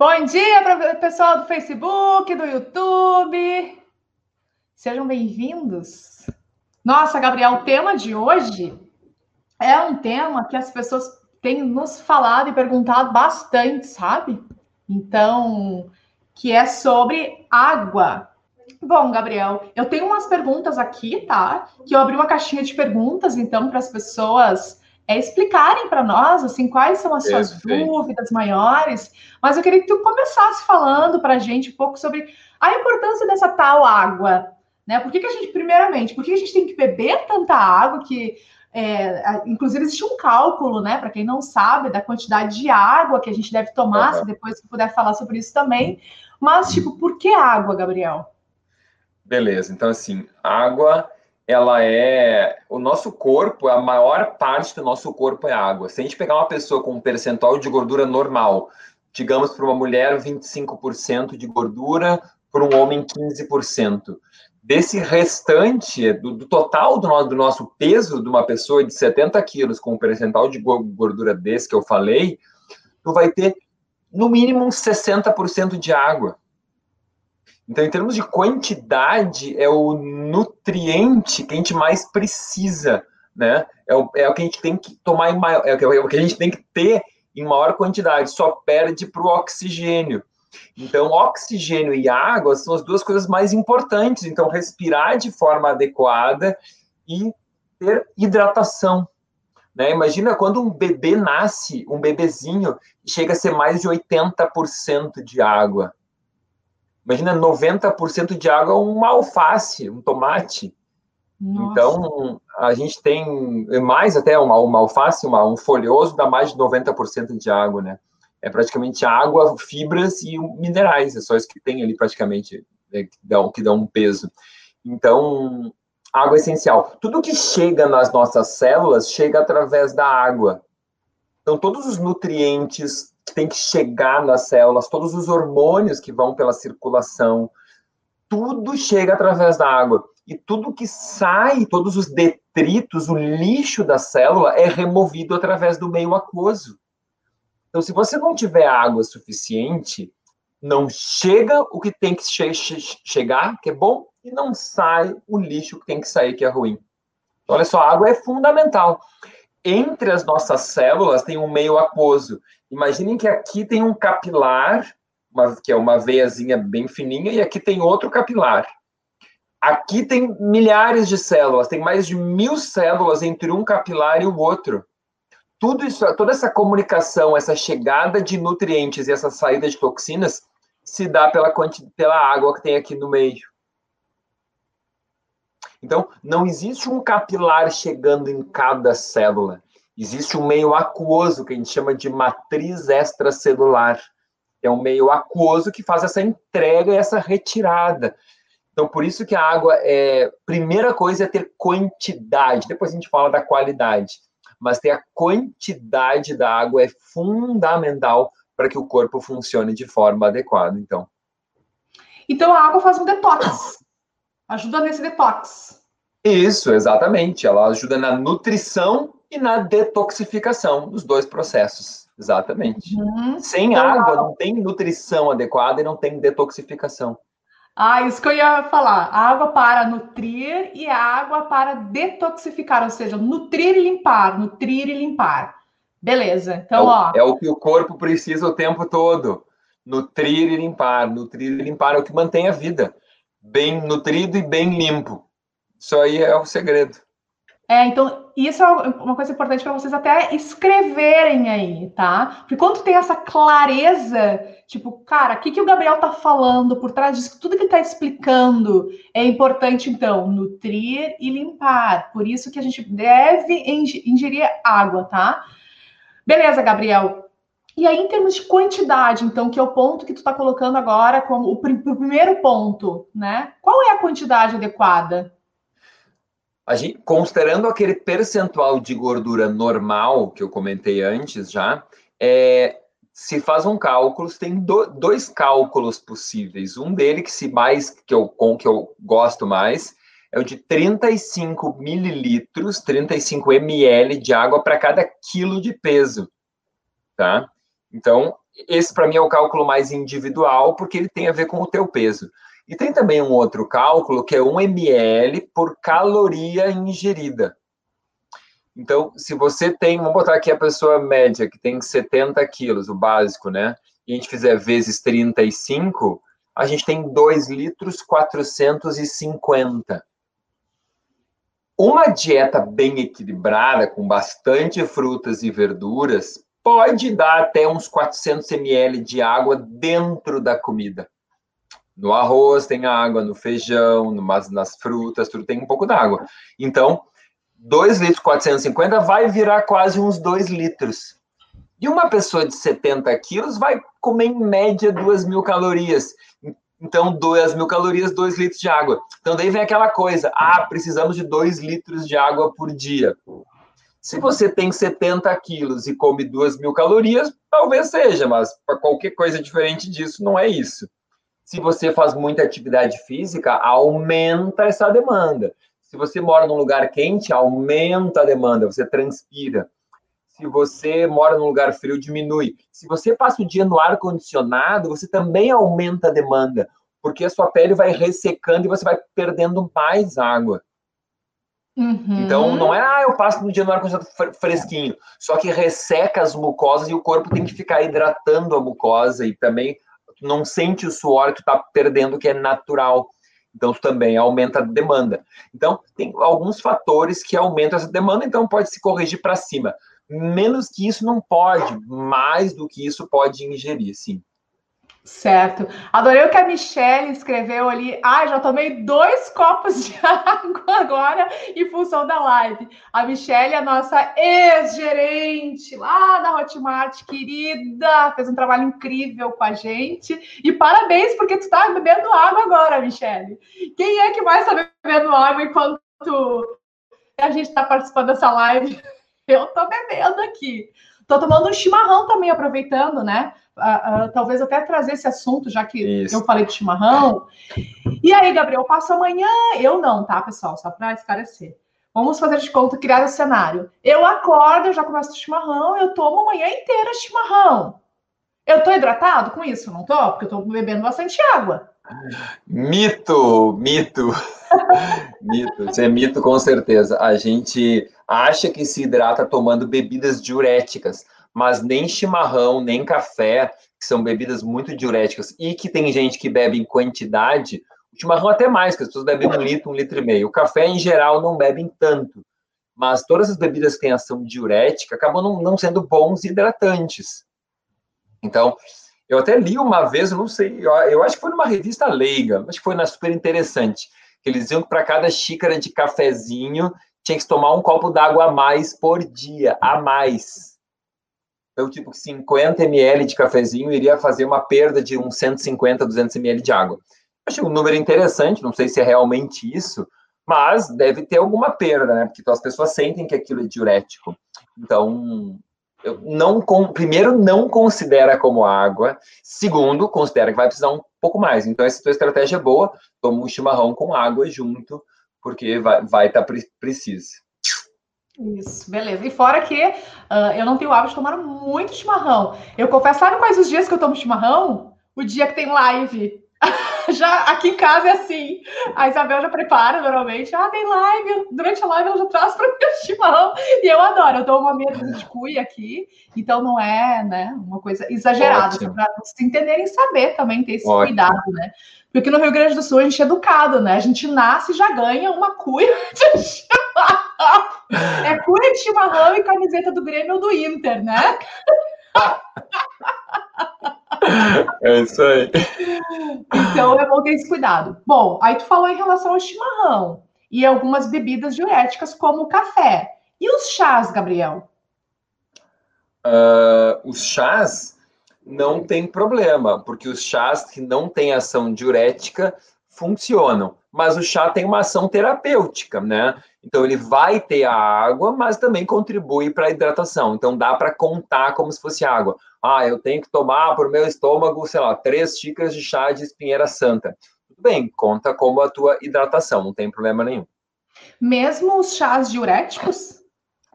Bom dia para o pessoal do Facebook, do YouTube. Sejam bem-vindos. Nossa, Gabriel, o tema de hoje é um tema que as pessoas têm nos falado e perguntado bastante, sabe? Então, que é sobre água. Bom, Gabriel, eu tenho umas perguntas aqui, tá? Que eu abri uma caixinha de perguntas, então, para as pessoas é, explicarem para nós, assim, quais são as suas dúvidas maiores. Mas eu queria que tu começasse falando para a gente um pouco sobre a importância dessa tal água, né? Por que, que a gente, primeiramente, por que a gente tem que beber tanta água que é, inclusive, existe um cálculo, né? Para quem não sabe, da quantidade de água que a gente deve tomar, uhum. se depois puder falar sobre isso também. Mas, tipo, por que água, Gabriel? Beleza, então assim, água, ela é. O nosso corpo, a maior parte do nosso corpo é água. Se a gente pegar uma pessoa com um percentual de gordura normal, digamos para uma mulher 25% de gordura, para um homem 15% desse restante, do, do total do, do, nosso peso de uma pessoa de 70 quilos com um percentual de gordura desse que eu falei, tu vai ter no mínimo uns 60% de água. Então, em termos de quantidade, é o nutriente que a gente mais precisa, né? É o, é o que a gente tem que tomar em maior, é o que a gente tem que ter em maior quantidade, só perde para o oxigênio. Então, oxigênio e água são as duas coisas mais importantes. Então, respirar de forma adequada e ter hidratação. Né? Imagina quando um bebê nasce, um bebezinho, chega a ser mais de 80% de água. Imagina 90% de água uma alface, um tomate. Nossa. Então, a gente tem mais até uma, uma alface, uma, um folhoso dá mais de 90% de água, né? é praticamente água, fibras e minerais, é só isso que tem ali praticamente, né, que, dão, que dão um peso. Então, água é essencial. Tudo que chega nas nossas células chega através da água. Então, todos os nutrientes têm que chegar nas células, todos os hormônios que vão pela circulação, tudo chega através da água. E tudo que sai, todos os detritos, o lixo da célula é removido através do meio aquoso. Então, se você não tiver água suficiente, não chega o que tem que che chegar, que é bom, e não sai o lixo que tem que sair, que é ruim. Então, olha só, a água é fundamental. Entre as nossas células tem um meio aquoso. Imaginem que aqui tem um capilar, que é uma veiazinha bem fininha, e aqui tem outro capilar. Aqui tem milhares de células, tem mais de mil células entre um capilar e o outro tudo isso, toda essa comunicação, essa chegada de nutrientes e essa saída de toxinas se dá pela, pela água que tem aqui no meio. Então, não existe um capilar chegando em cada célula. Existe um meio aquoso, que a gente chama de matriz extracelular. É um meio aquoso que faz essa entrega e essa retirada. Então, por isso que a água é. Primeira coisa é ter quantidade, depois a gente fala da qualidade mas ter a quantidade da água é fundamental para que o corpo funcione de forma adequada, então. Então a água faz um detox. Ajuda nesse detox. Isso, exatamente. Ela ajuda na nutrição e na detoxificação dos dois processos. Exatamente. Uhum. Sem então, água não tem nutrição adequada e não tem detoxificação. Ah, isso que eu ia falar. água para nutrir e água para detoxificar, ou seja, nutrir e limpar, nutrir e limpar. Beleza. Então, é o, ó. É o que o corpo precisa o tempo todo. Nutrir e limpar, nutrir e limpar é o que mantém a vida. Bem nutrido e bem limpo. Isso aí é o segredo. É, então, isso é uma coisa importante para vocês até escreverem aí, tá? Porque quando tem essa clareza, tipo, cara, o que, que o Gabriel tá falando por trás disso, tudo que ele tá explicando é importante, então, nutrir e limpar. Por isso que a gente deve ingerir água, tá? Beleza, Gabriel. E aí, em termos de quantidade, então, que é o ponto que tu tá colocando agora como o primeiro ponto, né? Qual é a quantidade adequada? Gente, considerando aquele percentual de gordura normal que eu comentei antes já, é, se faz um cálculo, tem do, dois cálculos possíveis. Um dele que se mais que eu com que eu gosto mais é o de 35 mililitros, 35 ml de água para cada quilo de peso, tá? Então esse para mim é o cálculo mais individual, porque ele tem a ver com o teu peso. E tem também um outro cálculo que é 1 ml por caloria ingerida. Então, se você tem, vamos botar aqui a pessoa média, que tem 70 quilos, o básico, né? E a gente fizer vezes 35, a gente tem 2 litros 450. Uma dieta bem equilibrada, com bastante frutas e verduras, pode dar até uns 400 ml de água dentro da comida. No arroz tem água, no feijão, no, nas frutas, tudo tem um pouco d'água. Então, 2 litros 450 vai virar quase uns 2 litros. E uma pessoa de 70 quilos vai comer em média 2 mil calorias. Então, 2 mil calorias, 2 litros de água. Então, daí vem aquela coisa: ah, precisamos de 2 litros de água por dia. Se você tem 70 quilos e come 2 mil calorias, talvez seja, mas para qualquer coisa diferente disso, não é isso. Se você faz muita atividade física, aumenta essa demanda. Se você mora num lugar quente, aumenta a demanda, você transpira. Se você mora num lugar frio, diminui. Se você passa o dia no ar condicionado, você também aumenta a demanda, porque a sua pele vai ressecando e você vai perdendo mais água. Uhum. Então, não é, ah, eu passo no dia no ar-condicionado fresquinho. Só que resseca as mucosas e o corpo tem que ficar hidratando a mucosa e também não sente o suor tu tá perdendo, que é natural. Então, também aumenta a demanda. Então, tem alguns fatores que aumentam essa demanda, então pode se corrigir para cima. Menos que isso não pode, mais do que isso pode ingerir, sim. Certo. Adorei o que a Michelle escreveu ali. Ah, já tomei dois copos de água agora em função da live. A Michelle, a nossa ex-gerente lá da Hotmart, querida, fez um trabalho incrível com a gente. E parabéns, porque tu está bebendo água agora, Michelle. Quem é que mais está bebendo água enquanto a gente está participando dessa live? Eu estou bebendo aqui. Estou tomando um chimarrão também, aproveitando, né? Uh, uh, talvez até trazer esse assunto, já que Isso. eu falei de chimarrão. E aí, Gabriel, passo amanhã? Eu não, tá, pessoal? Só para esclarecer. Vamos fazer de conta, criar o cenário. Eu acordo, eu já começo o chimarrão, eu tomo a manhã inteira chimarrão. Eu tô hidratado com isso? Não tô? Porque eu tô bebendo bastante água. Mito, mito. Mito, isso é mito com certeza. A gente acha que se hidrata tomando bebidas diuréticas, mas nem chimarrão, nem café, que são bebidas muito diuréticas, e que tem gente que bebe em quantidade, o chimarrão até mais, que as pessoas bebem um litro, um litro e meio. O café, em geral, não bebem tanto. Mas todas as bebidas que têm ação diurética acabam não, não sendo bons hidratantes. Então, eu até li uma vez, eu não sei, eu, eu acho que foi numa revista leiga, acho que foi na super interessante, eles que para cada xícara de cafezinho tinha que tomar um copo d'água a mais por dia, a mais. Então, tipo, 50 ml de cafezinho iria fazer uma perda de uns 150, 200 ml de água. Achei um número interessante, não sei se é realmente isso, mas deve ter alguma perda, né? Porque as pessoas sentem que aquilo é diurético. Então, eu não primeiro não considera como água, segundo considera que vai precisar um pouco mais. Então essa tua estratégia é boa, toma um chimarrão com água junto porque vai estar vai tá preciso. Isso, beleza. E fora que uh, eu não tenho hábito de tomar muito chimarrão. Eu confesso, sabe quais os dias que eu tomo chimarrão? O dia que tem live. já aqui em casa é assim. A Isabel já prepara normalmente. Ah, tem live. Durante a live ela já traz para o chimarrão. E eu adoro. Eu dou uma meia de cuia aqui. Então não é né, uma coisa exagerada. Para vocês entenderem e saber também ter esse Ótimo. cuidado, né? Porque no Rio Grande do Sul a gente é educado, né? A gente nasce e já ganha uma cuia de chimarrão. É cuia de chimarrão e camiseta do Grêmio ou do Inter, né? É isso aí. Então é bom ter esse cuidado. Bom, aí tu falou em relação ao chimarrão e algumas bebidas diuréticas, como o café. E os chás, Gabriel? Uh, os chás não tem problema, porque os chás que não têm ação diurética funcionam. Mas o chá tem uma ação terapêutica, né? Então ele vai ter a água, mas também contribui para a hidratação. Então dá para contar como se fosse água. Ah, eu tenho que tomar para o meu estômago, sei lá, três xícaras de chá de espinheira santa. Tudo bem, conta como a tua hidratação, não tem problema nenhum. Mesmo os chás diuréticos?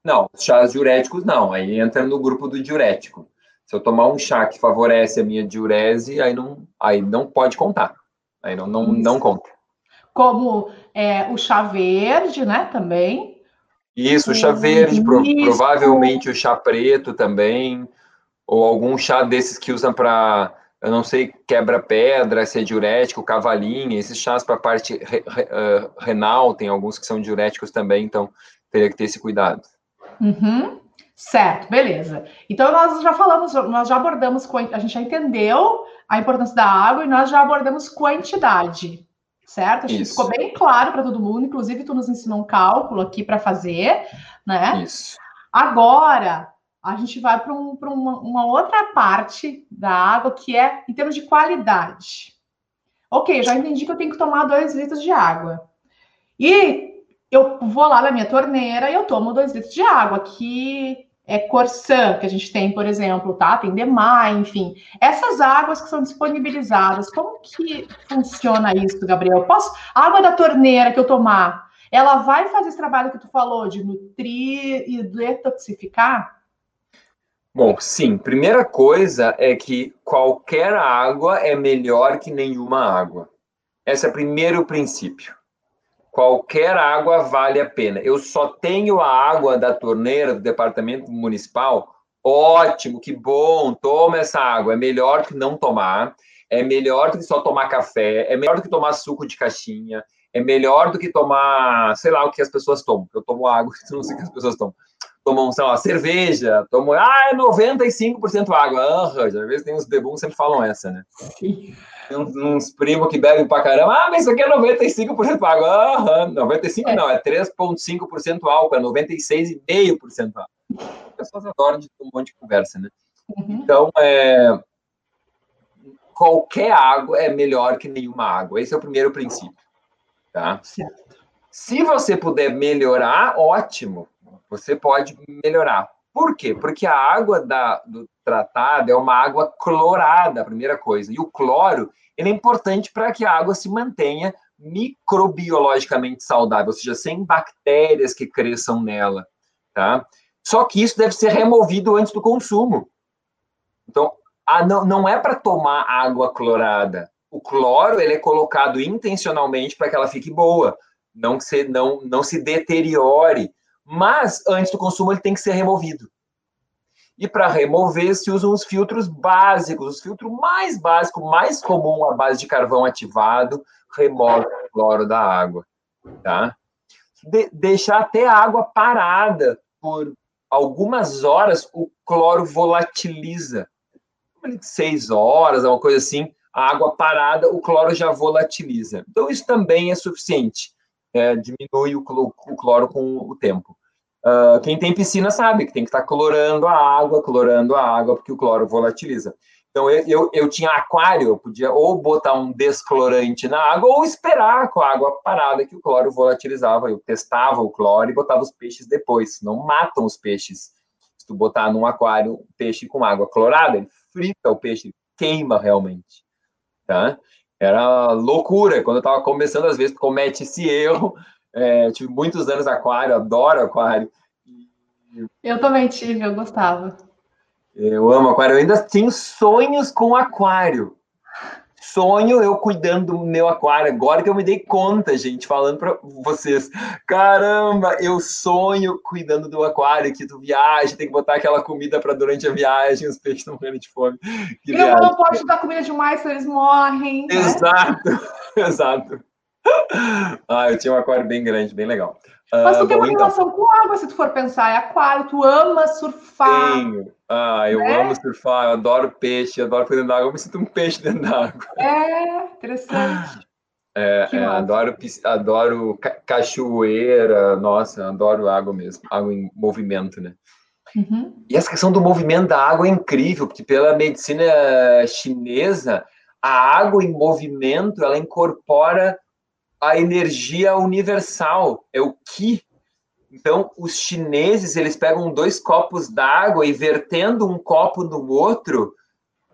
Não, chás diuréticos não, aí entra no grupo do diurético. Se eu tomar um chá que favorece a minha diurese, aí não, aí não pode contar. Aí não, não, não conta. Como é, o chá verde, né? Também. Isso, o chá verde, pro, provavelmente o chá preto também, ou algum chá desses que usam para, eu não sei, quebra-pedra, se é diurético, cavalinha, esses chás para parte re, re, uh, renal, tem alguns que são diuréticos também, então teria que ter esse cuidado. Uhum. Certo, beleza. Então nós já falamos, nós já abordamos, a gente já entendeu a importância da água e nós já abordamos quantidade, certo? Acho que ficou bem claro para todo mundo, inclusive tu nos ensinou um cálculo aqui para fazer, né? Isso. Agora, a gente vai para um, uma, uma outra parte da água que é em termos de qualidade. Ok, já entendi que eu tenho que tomar dois litros de água. E eu vou lá na minha torneira e eu tomo dois litros de água. Aqui é Corsã, que a gente tem, por exemplo, tá? Tem Demar, enfim. Essas águas que são disponibilizadas, como que funciona isso, Gabriel? Posso, a água da torneira que eu tomar, ela vai fazer esse trabalho que tu falou de nutrir e detoxificar? Bom, sim. Primeira coisa é que qualquer água é melhor que nenhuma água. Esse é o primeiro princípio. Qualquer água vale a pena. Eu só tenho a água da torneira do departamento municipal. Ótimo, que bom, toma essa água. É melhor que não tomar. É melhor do que só tomar café. É melhor do que tomar suco de caixinha. É melhor do que tomar, sei lá, o que as pessoas tomam. Eu tomo água, não sei o que as pessoas tomam. Tomam, sei lá, cerveja. Tomam, ah, é 95% água. Ah, já vezes tem uns debuns sempre falam essa, né? Uns, uns primos que bebem pra caramba. Ah, mas isso aqui é 95% água. Aham, 95% é. não, é 3,5% álcool, é 96,5% álcool. As pessoas adoram de um monte de conversa, né? Uhum. Então, é, qualquer água é melhor que nenhuma água. Esse é o primeiro princípio. Tá? Certo. Se você puder melhorar, ótimo. Você pode melhorar. Por quê? Porque a água da, do tratado é uma água clorada, a primeira coisa. E o cloro ele é importante para que a água se mantenha microbiologicamente saudável, ou seja, sem bactérias que cresçam nela. Tá? Só que isso deve ser removido antes do consumo. Então, a, não, não é para tomar água clorada. O cloro ele é colocado intencionalmente para que ela fique boa, não, se, não, não se deteriore mas antes do consumo ele tem que ser removido. E para remover se usam os filtros básicos, os filtros mais básicos, mais comum à base de carvão ativado, remove o cloro da água, tá? De deixar até a água parada por algumas horas, o cloro volatiliza. Seis horas, uma coisa assim, a água parada, o cloro já volatiliza. Então, isso também é suficiente é, diminui o, o, cloro com o tempo. Uh, quem tem piscina sabe que tem que estar tá clorando a água, clorando a água, porque o cloro volatiliza. Então, eu, eu, eu, tinha aquário, eu podia ou botar um desclorante na água ou esperar com a água parada que o cloro volatilizava. Eu testava o cloro e botava os peixes depois. Não matam os peixes. Se tu botar num aquário peixe com água clorada, ele frita o peixe, queima realmente. Tá? Era loucura. Quando eu estava começando, às vezes, comete esse erro. É, tive muitos anos aquário, adoro aquário. Eu também tive, eu gostava. Eu amo aquário. Eu ainda tenho sonhos com aquário sonho eu cuidando do meu aquário. Agora que eu me dei conta, gente, falando para vocês. Caramba, eu sonho cuidando do aquário, que tu viaja, tem que botar aquela comida para durante a viagem, os peixes estão morrendo de fome. Que e não pode dar comida demais, eles morrem. Né? Exato, exato. Ah, eu tinha um aquário bem grande, bem legal. Mas tu uh, tem uma então. relação com água, se tu for pensar, é aquário, tu ama surfar. Tenho. Ah, eu né? amo surfar, eu adoro peixe, eu adoro dentro da água, eu me sinto um peixe dentro da água. É, interessante. É, é, adoro, adoro cachoeira, nossa, adoro água mesmo, água em movimento, né? Uhum. E essa questão do movimento da água é incrível, porque pela medicina chinesa, a água em movimento, ela incorpora a energia universal, é o Qi. Então, os chineses, eles pegam dois copos d'água e vertendo um copo no outro,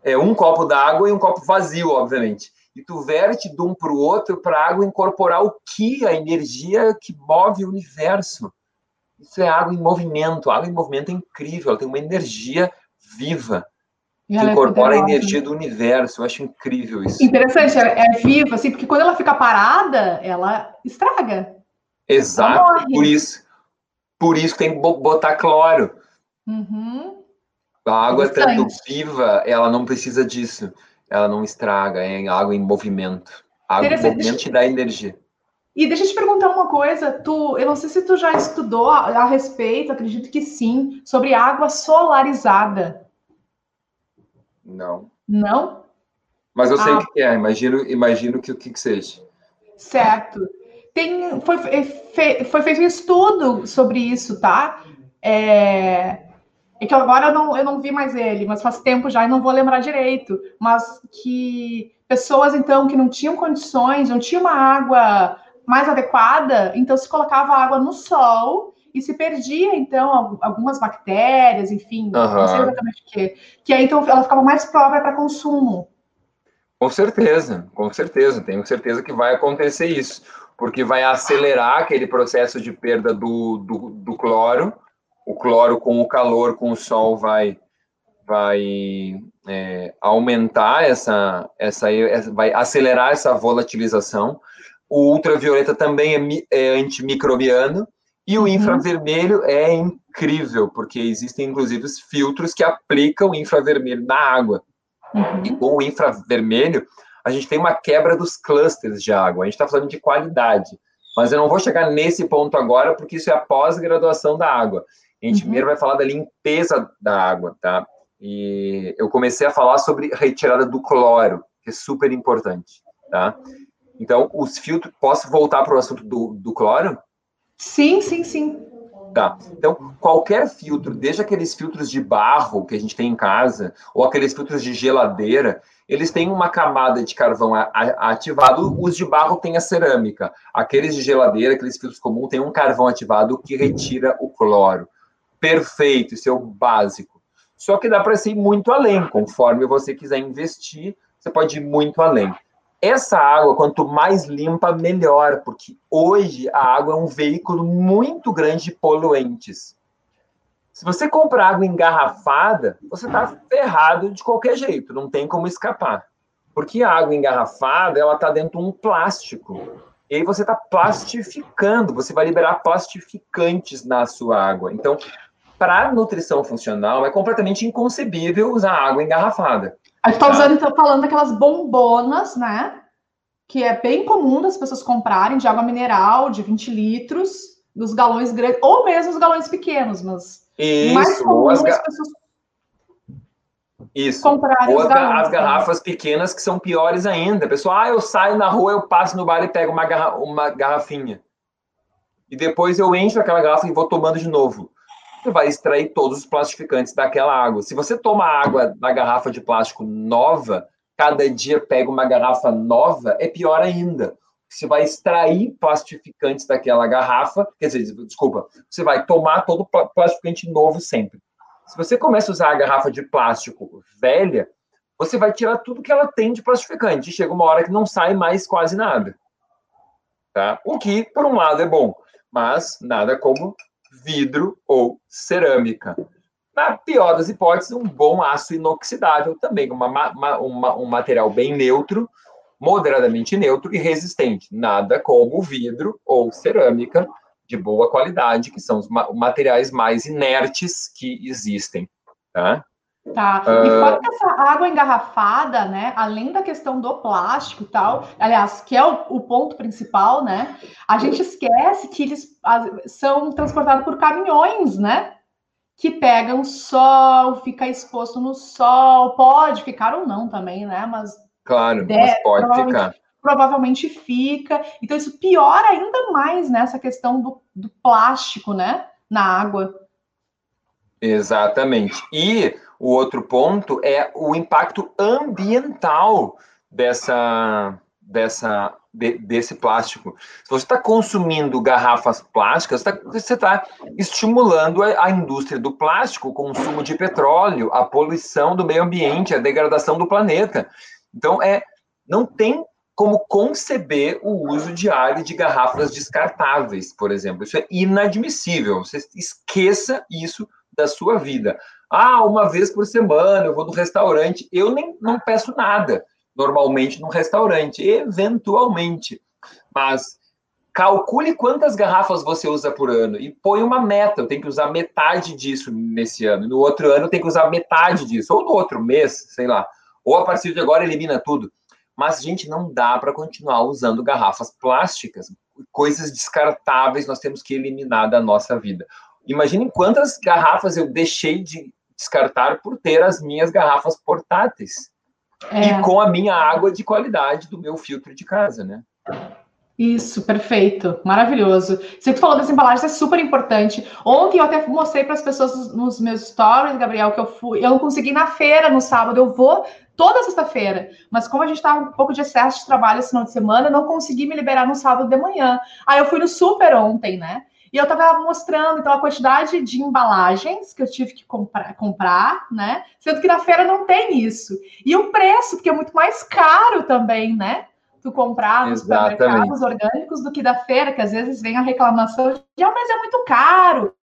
é um copo d'água e um copo vazio, obviamente. E tu verte de um para o outro para a água incorporar o Qi, a energia que move o universo. Isso é água em movimento. A água em movimento é incrível, ela tem uma energia viva. Que é incorpora a energia do universo. Eu acho incrível isso. Interessante, é, é viva, assim, porque quando ela fica parada, ela estraga. Exato, ela por isso. Por isso que tem que botar cloro. Uhum. A água tanto viva, ela não precisa disso. Ela não estraga, é água em movimento. A água em movimento te dá energia. E deixa eu te perguntar uma coisa, tu, eu não sei se tu já estudou a, a respeito, acredito que sim, sobre água solarizada. Não. Não? Mas eu sei ah. o que é, imagino, imagino que o que, que seja. Certo. Tem, foi, foi feito um estudo sobre isso, tá? É, é que agora eu não, eu não vi mais ele, mas faz tempo já e não vou lembrar direito. Mas que pessoas, então, que não tinham condições, não tinham uma água mais adequada, então se colocava água no sol e se perdia, então, algumas bactérias, enfim, uhum. não sei exatamente o que. Que aí, então, ela ficava mais própria para consumo. Com certeza, com certeza. Tenho certeza que vai acontecer isso, porque vai acelerar aquele processo de perda do, do, do cloro. O cloro, com o calor, com o sol, vai, vai é, aumentar essa, essa, vai acelerar essa volatilização. O ultravioleta também é, é antimicrobiano, e o uhum. infravermelho é incrível, porque existem inclusive os filtros que aplicam infravermelho na água. Uhum. E com o infravermelho, a gente tem uma quebra dos clusters de água. A gente está falando de qualidade. Mas eu não vou chegar nesse ponto agora, porque isso é a pós-graduação da água. A gente uhum. primeiro vai falar da limpeza da água, tá? E eu comecei a falar sobre retirada do cloro, que é super importante, tá? Então, os filtros. Posso voltar para o assunto do, do cloro? Sim, sim, sim. Tá. Então, qualquer filtro, desde aqueles filtros de barro que a gente tem em casa, ou aqueles filtros de geladeira, eles têm uma camada de carvão ativado, os de barro têm a cerâmica. Aqueles de geladeira, aqueles filtros comuns, têm um carvão ativado que retira o cloro. Perfeito, isso é o básico. Só que dá para ir muito além, conforme você quiser investir, você pode ir muito além. Essa água, quanto mais limpa, melhor, porque hoje a água é um veículo muito grande de poluentes. Se você comprar água engarrafada, você está ferrado de qualquer jeito, não tem como escapar. Porque a água engarrafada, ela está dentro de um plástico. E aí você está plastificando, você vai liberar plastificantes na sua água. Então, para nutrição funcional, é completamente inconcebível usar água engarrafada. A gente tá, tá usando, então, falando daquelas bombonas, né? Que é bem comum das pessoas comprarem de água mineral de 20 litros, dos galões grandes, ou mesmo os galões pequenos, mas Isso, mais comum as, as pessoas isso. Comprarem ou as, galões, as garrafas pequenas que são piores ainda. Pessoal, ah, eu saio na rua, eu passo no bar e pego uma, garra uma garrafinha. E depois eu encho aquela garrafa e vou tomando de novo você vai extrair todos os plastificantes daquela água. Se você toma água da garrafa de plástico nova, cada dia pega uma garrafa nova, é pior ainda. Você vai extrair plastificantes daquela garrafa, quer dizer, desculpa, você vai tomar todo plastificante novo sempre. Se você começa a usar a garrafa de plástico velha, você vai tirar tudo que ela tem de plastificante. Chega uma hora que não sai mais quase nada. Tá? O que, por um lado, é bom, mas nada como vidro ou cerâmica. Na pior das hipóteses, um bom aço inoxidável também, uma, uma, uma, um material bem neutro, moderadamente neutro e resistente. Nada como vidro ou cerâmica de boa qualidade, que são os materiais mais inertes que existem. Tá? Tá. E ah. fora que essa água engarrafada, né? Além da questão do plástico e tal, aliás, que é o, o ponto principal, né? A gente esquece que eles são transportados por caminhões, né? Que pegam sol, fica exposto no sol, pode ficar ou não também, né? Mas. Claro, deve, mas pode provavelmente, ficar. Provavelmente fica. Então, isso piora ainda mais nessa né, questão do, do plástico, né? Na água. Exatamente. E o outro ponto é o impacto ambiental dessa, dessa, de, desse plástico. Se você está consumindo garrafas plásticas, tá, você está estimulando a, a, indústria do plástico, o consumo de petróleo, a poluição do meio ambiente, a degradação do planeta. Então, é, não tem como conceber o uso diário de garrafas descartáveis, por exemplo. Isso é inadmissível. Você esqueça isso da sua vida. Ah, uma vez por semana eu vou no restaurante. Eu nem não peço nada normalmente no restaurante, eventualmente. Mas calcule quantas garrafas você usa por ano e põe uma meta. Eu tenho que usar metade disso nesse ano. No outro ano eu tenho que usar metade disso. Ou no outro mês, sei lá. Ou a partir de agora elimina tudo. Mas, gente, não dá para continuar usando garrafas plásticas. Coisas descartáveis nós temos que eliminar da nossa vida. Imaginem quantas garrafas eu deixei de descartar por ter as minhas garrafas portáteis. É. E com a minha água de qualidade do meu filtro de casa, né? Isso, perfeito, maravilhoso. Você que falou das embalagens é super importante. Ontem eu até mostrei para as pessoas nos meus stories, Gabriel, que eu fui, eu não consegui na feira no sábado, eu vou toda sexta-feira, mas como a gente estava um pouco de excesso de trabalho esse final de semana, não consegui me liberar no sábado de manhã. Aí eu fui no super ontem, né? E eu estava mostrando então a quantidade de embalagens que eu tive que comprar, comprar, né? Sendo que na feira não tem isso. E o preço, porque é muito mais caro também, né? Tu comprar nos supermercados orgânicos do que da feira, que às vezes vem a reclamação de, ah, mas é muito caro.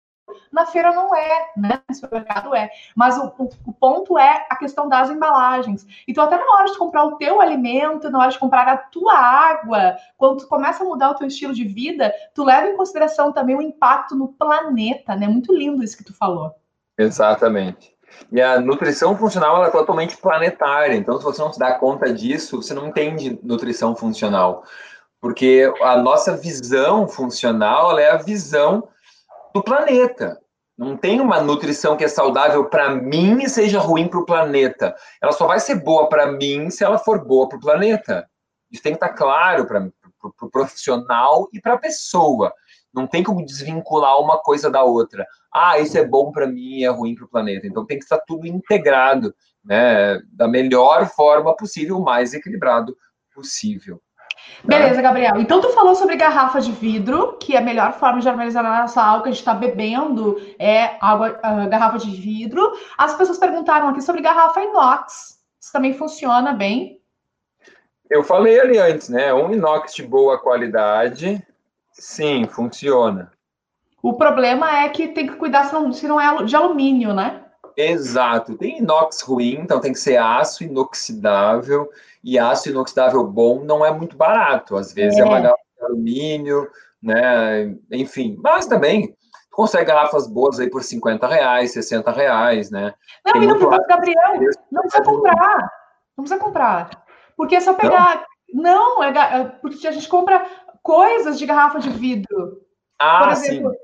Na feira não é, né? No supermercado é. Mas o, o, o, ponto é a questão das embalagens. Então, até na hora de comprar o teu alimento, na hora de comprar a tua água, quando tu começa a mudar o teu estilo de vida, tu leva em consideração também o impacto no planeta, né? Muito lindo isso que tu falou. Exatamente. E a nutrição funcional é totalmente planetária. Então, se você não se dá conta disso, você não entende nutrição funcional. Porque a nossa visão funcional é a visão do planeta. Não tem uma nutrição que é saudável para mim e seja ruim para o planeta. Ela só vai ser boa para mim se ela for boa para o planeta. Isso tem que estar tá claro para o pro profissional e para a pessoa. Não tem como desvincular uma coisa da outra. Ah, isso é bom para mim e é ruim para o planeta. Então tem que estar tudo integrado, né, da melhor forma possível, mais equilibrado possível. Beleza, Gabriel. Então, tu falou sobre garrafa de vidro, que é a melhor forma de armazenar a nossa água que a gente está bebendo é água, uh, garrafa de vidro. As pessoas perguntaram aqui sobre garrafa inox. Isso também funciona bem? Eu falei ali antes, né? Um inox de boa qualidade, sim, funciona. O problema é que tem que cuidar se não, se não é de alumínio, né? Exato. Tem inox ruim, então tem que ser aço inoxidável e aço inoxidável bom não é muito barato. Às vezes é, é uma garrafa de alumínio, né? Enfim, mas também consegue garrafas boas aí por 50 reais, 60 reais, né? Não, Tem e não, Gabriel, não precisa comprar. Não precisa comprar. Porque é só pegar. Não, não é, é, porque a gente compra coisas de garrafa de vidro. Ah, por exemplo, sim.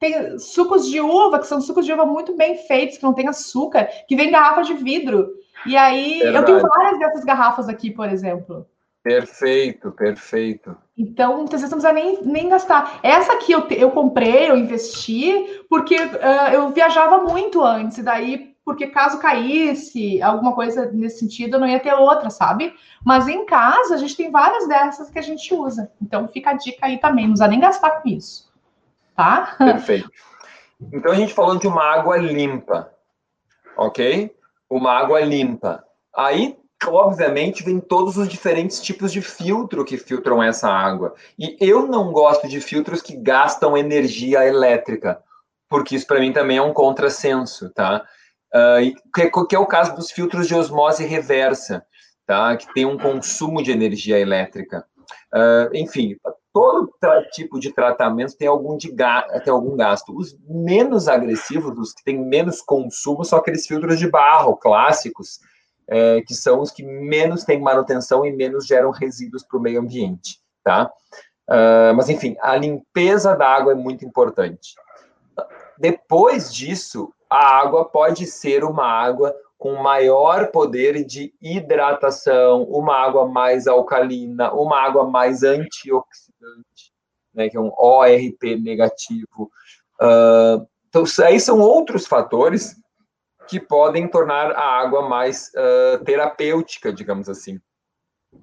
tem sucos de uva, que são sucos de uva muito bem feitos, que não tem açúcar, que vem garrafa de vidro. E aí, Verdade. eu tenho várias dessas garrafas aqui, por exemplo. Perfeito, perfeito. Então, muitas vezes não precisa nem, nem gastar. Essa aqui eu, eu comprei, eu investi, porque uh, eu viajava muito antes, e daí, porque caso caísse, alguma coisa nesse sentido, eu não ia ter outra, sabe? Mas em casa, a gente tem várias dessas que a gente usa. Então, fica a dica aí também, não precisa nem gastar com isso. Tá? Perfeito. Então, a gente falou de uma água limpa, ok? Uma água limpa. Aí, obviamente, vem todos os diferentes tipos de filtro que filtram essa água. E eu não gosto de filtros que gastam energia elétrica, porque isso para mim também é um contrassenso, tá? Uh, que, que, é o caso dos filtros de osmose reversa, tá? Que tem um consumo de energia elétrica. Uh, enfim, todo tipo de tratamento tem algum, de tem algum gasto. Os menos agressivos, os que têm menos consumo, são aqueles filtros de barro clássicos, é, que são os que menos têm manutenção e menos geram resíduos para o meio ambiente, tá? Uh, mas, enfim, a limpeza da água é muito importante. Depois disso, a água pode ser uma água com maior poder de hidratação, uma água mais alcalina, uma água mais antioxidante, né, que é um ORP negativo. Uh, então, aí são outros fatores que podem tornar a água mais uh, terapêutica, digamos assim.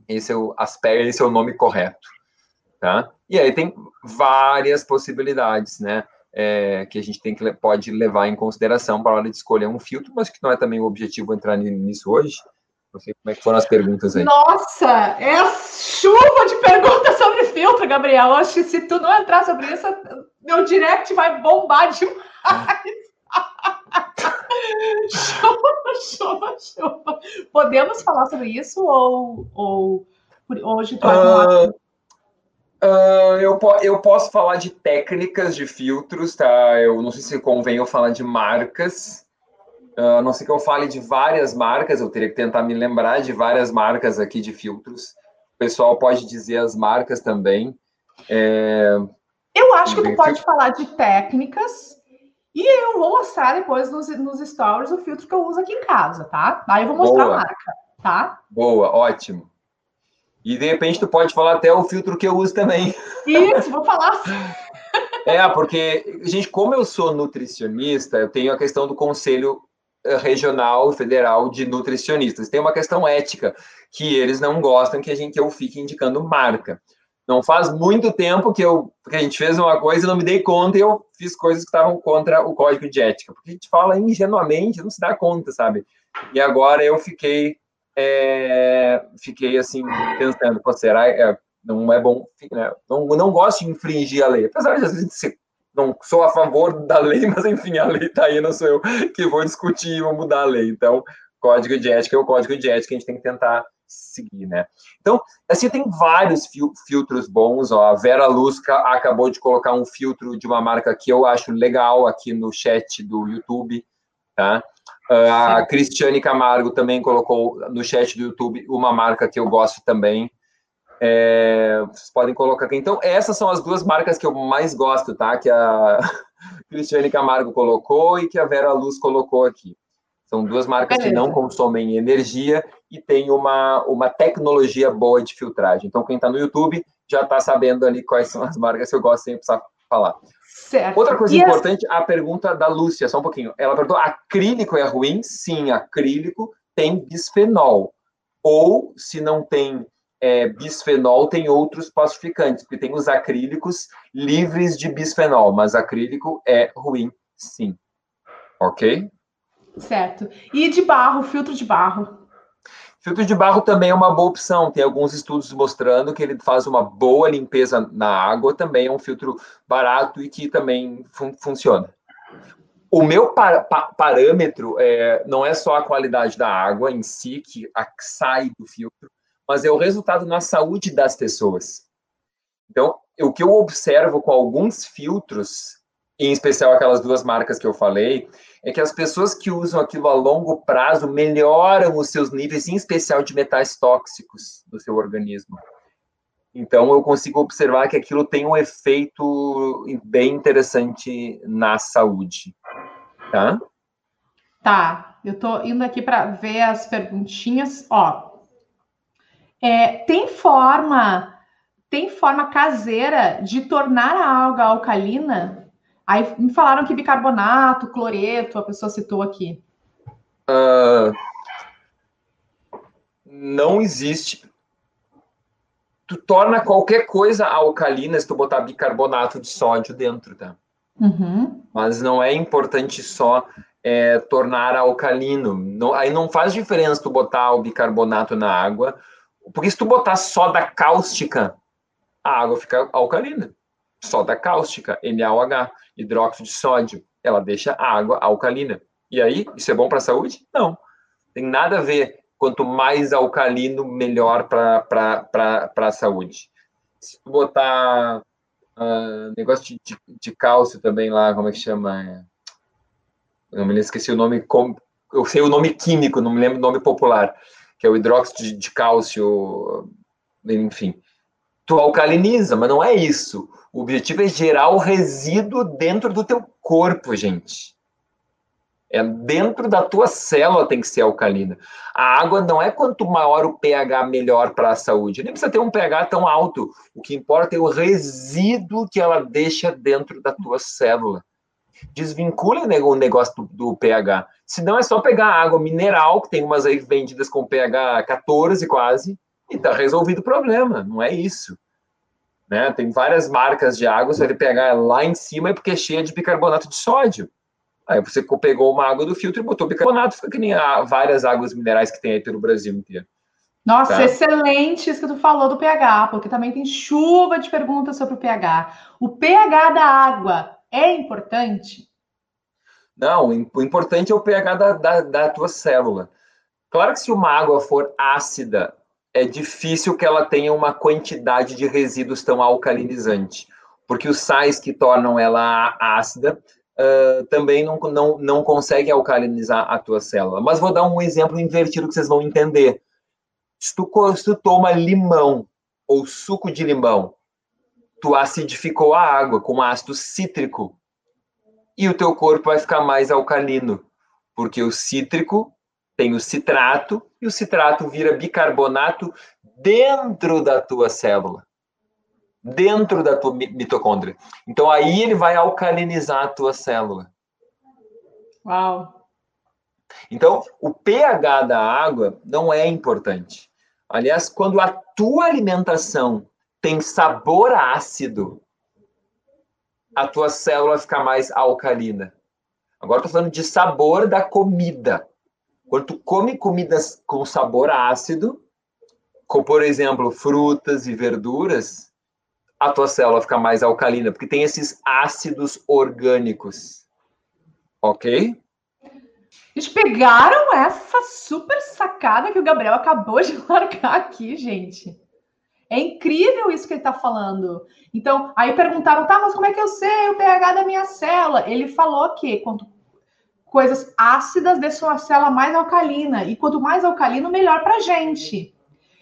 Esse é o esse é o nome correto, tá? E aí tem várias possibilidades, né? É, que a gente tem que pode levar em consideração para a hora de escolher um filtro, mas que não é também o objetivo entrar nisso hoje. Não sei como é que foram as perguntas aí. Nossa, é chuva de perguntas sobre filtro, Gabriel. Acho que se tu não entrar sobre isso, meu direct vai bombar demais. chupa, chupa, chupa. Podemos falar sobre isso ou, ou hoje tu uh, uh, eu, eu posso falar de técnicas de filtros, tá? Eu não sei se convém eu falar de marcas. Uh, a não ser que eu fale de várias marcas, eu teria que tentar me lembrar de várias marcas aqui de filtros. O pessoal pode dizer as marcas também. É... Eu acho que tu pode falar de técnicas e eu vou mostrar depois nos, nos stories o filtro que eu uso aqui em casa, tá? Aí eu vou mostrar Boa. a marca, tá? Boa, ótimo. E de repente tu pode falar até o filtro que eu uso também. Isso, vou falar. É, porque, gente, como eu sou nutricionista, eu tenho a questão do conselho regional federal de nutricionistas. Tem uma questão ética que eles não gostam que a gente que eu fique indicando marca. Não faz muito tempo que eu que a gente fez uma coisa e não me dei conta e eu fiz coisas que estavam contra o código de ética, porque a gente fala ingenuamente, não se dá conta, sabe? E agora eu fiquei é, fiquei assim pensando, será é, não é bom, né? não, não gosto de infringir a lei, apesar de às vezes ser não sou a favor da lei, mas enfim, a lei está aí, não sou eu que vou discutir e vou mudar a lei. Então, código de ética é o código de ética que a gente tem que tentar seguir, né? Então, assim, tem vários fil filtros bons, ó, a Vera Lusca acabou de colocar um filtro de uma marca que eu acho legal aqui no chat do YouTube, tá? A Cristiane Camargo também colocou no chat do YouTube uma marca que eu gosto também, é, vocês podem colocar aqui. Então, essas são as duas marcas que eu mais gosto, tá? Que a Cristiane Camargo colocou e que a Vera Luz colocou aqui. São duas marcas Beleza. que não consomem energia e tem uma, uma tecnologia boa de filtragem. Então, quem está no YouTube já está sabendo ali quais são as marcas que eu gosto sem precisar falar. Certo. Outra coisa e importante, a pergunta da Lúcia, só um pouquinho. Ela perguntou: acrílico é ruim? Sim, acrílico tem bisfenol. Ou, se não tem é, bisfenol tem outros pacificantes, porque tem os acrílicos livres de bisfenol, mas acrílico é ruim, sim. Ok? Certo. E de barro, filtro de barro? Filtro de barro também é uma boa opção. Tem alguns estudos mostrando que ele faz uma boa limpeza na água. Também é um filtro barato e que também fun funciona. O meu par parâmetro é, não é só a qualidade da água em si, que sai do filtro, mas é o resultado na saúde das pessoas. Então, o que eu observo com alguns filtros, em especial aquelas duas marcas que eu falei, é que as pessoas que usam aquilo a longo prazo melhoram os seus níveis, em especial de metais tóxicos no seu organismo. Então, eu consigo observar que aquilo tem um efeito bem interessante na saúde. Tá? Tá. Eu tô indo aqui para ver as perguntinhas. Ó, é, tem forma, tem forma caseira de tornar a água alcalina? Aí me falaram que bicarbonato, cloreto, a pessoa citou aqui. Uh, não existe. Tu torna qualquer coisa alcalina se tu botar bicarbonato de sódio dentro, tá? Uhum. Mas não é importante só é, tornar alcalino. Não, aí não faz diferença tu botar o bicarbonato na água porque se tu botar soda cáustica, a água fica alcalina. Soda cáustica, NaOH, hidróxido de sódio, ela deixa a água alcalina. E aí, isso é bom para a saúde? Não. Tem nada a ver. Quanto mais alcalino, melhor para a saúde. Se tu botar uh, negócio de, de, de, cálcio também lá, como é que chama? Eu me esqueci o nome, eu sei o nome químico, não me lembro o nome popular que é o hidróxido de, cálcio, enfim. Tu alcaliniza, mas não é isso. O objetivo é gerar o resíduo dentro do teu corpo, gente. É dentro da tua célula tem que ser alcalina. A água não é quanto maior o pH, melhor para a saúde. Nem precisa ter um pH tão alto. O que importa é o resíduo que ela deixa dentro da tua célula. Desvincula o negócio do, do pH. Se não, é só pegar água mineral, que tem umas aí vendidas com pH 14 quase, e tá resolvido o problema. Não é isso. Né? Tem várias marcas de água, você vai pegar lá em cima é porque é cheia de bicarbonato de sódio. Aí você pegou uma água do filtro e botou bicarbonato, fica que nem várias águas minerais que tem aí pelo Brasil inteiro. Nossa, tá? excelente isso que tu falou do pH, porque também tem chuva de perguntas sobre o pH. O pH da água é importante? Não, o importante é o pH da, da, da tua célula. Claro que se uma água for ácida, é difícil que ela tenha uma quantidade de resíduos tão alcalinizante, porque os sais que tornam ela ácida uh, também não, não, não conseguem alcalinizar a tua célula. Mas vou dar um exemplo invertido que vocês vão entender. Se tu, se tu toma limão ou suco de limão, tu acidificou a água com ácido cítrico e o teu corpo vai ficar mais alcalino, porque o cítrico tem o citrato e o citrato vira bicarbonato dentro da tua célula, dentro da tua mitocôndria. Então aí ele vai alcalinizar a tua célula. Uau. Então, o pH da água não é importante. Aliás, quando a tua alimentação tem sabor ácido, a tua célula fica mais alcalina. Agora estou falando de sabor da comida. Quando tu come comidas com sabor ácido, como por exemplo frutas e verduras, a tua célula fica mais alcalina, porque tem esses ácidos orgânicos. Ok? Eles pegaram essa super sacada que o Gabriel acabou de largar aqui, gente. É incrível isso que ele está falando. Então, aí perguntaram, tá, mas como é que eu sei o pH da minha célula? Ele falou que quanto coisas ácidas deixam a célula mais alcalina. E quanto mais alcalino, melhor para a gente.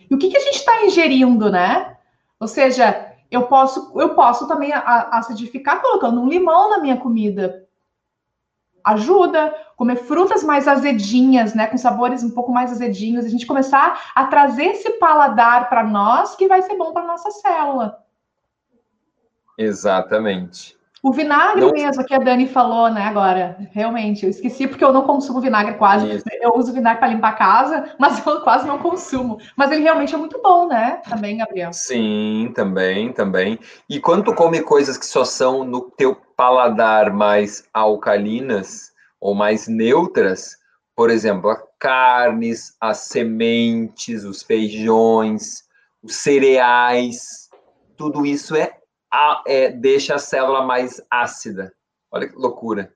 E o que, que a gente está ingerindo, né? Ou seja, eu posso, eu posso também acidificar colocando um limão na minha comida. Ajuda. Comer frutas mais azedinhas, né? Com sabores um pouco mais azedinhos. A gente começar a trazer esse paladar para nós que vai ser bom para nossa célula. Exatamente. O vinagre não... mesmo, que a Dani falou, né, agora. Realmente, eu esqueci porque eu não consumo vinagre quase. Isso. Eu uso vinagre para limpar a casa, mas eu quase não consumo. Mas ele realmente é muito bom, né? Também, Gabriel. Sim, também, também. E quando tu come coisas que só são no teu paladar mais alcalinas ou mais neutras, por exemplo, as carnes, as sementes, os feijões, os cereais, tudo isso é a, é, deixa a célula mais ácida. Olha que loucura.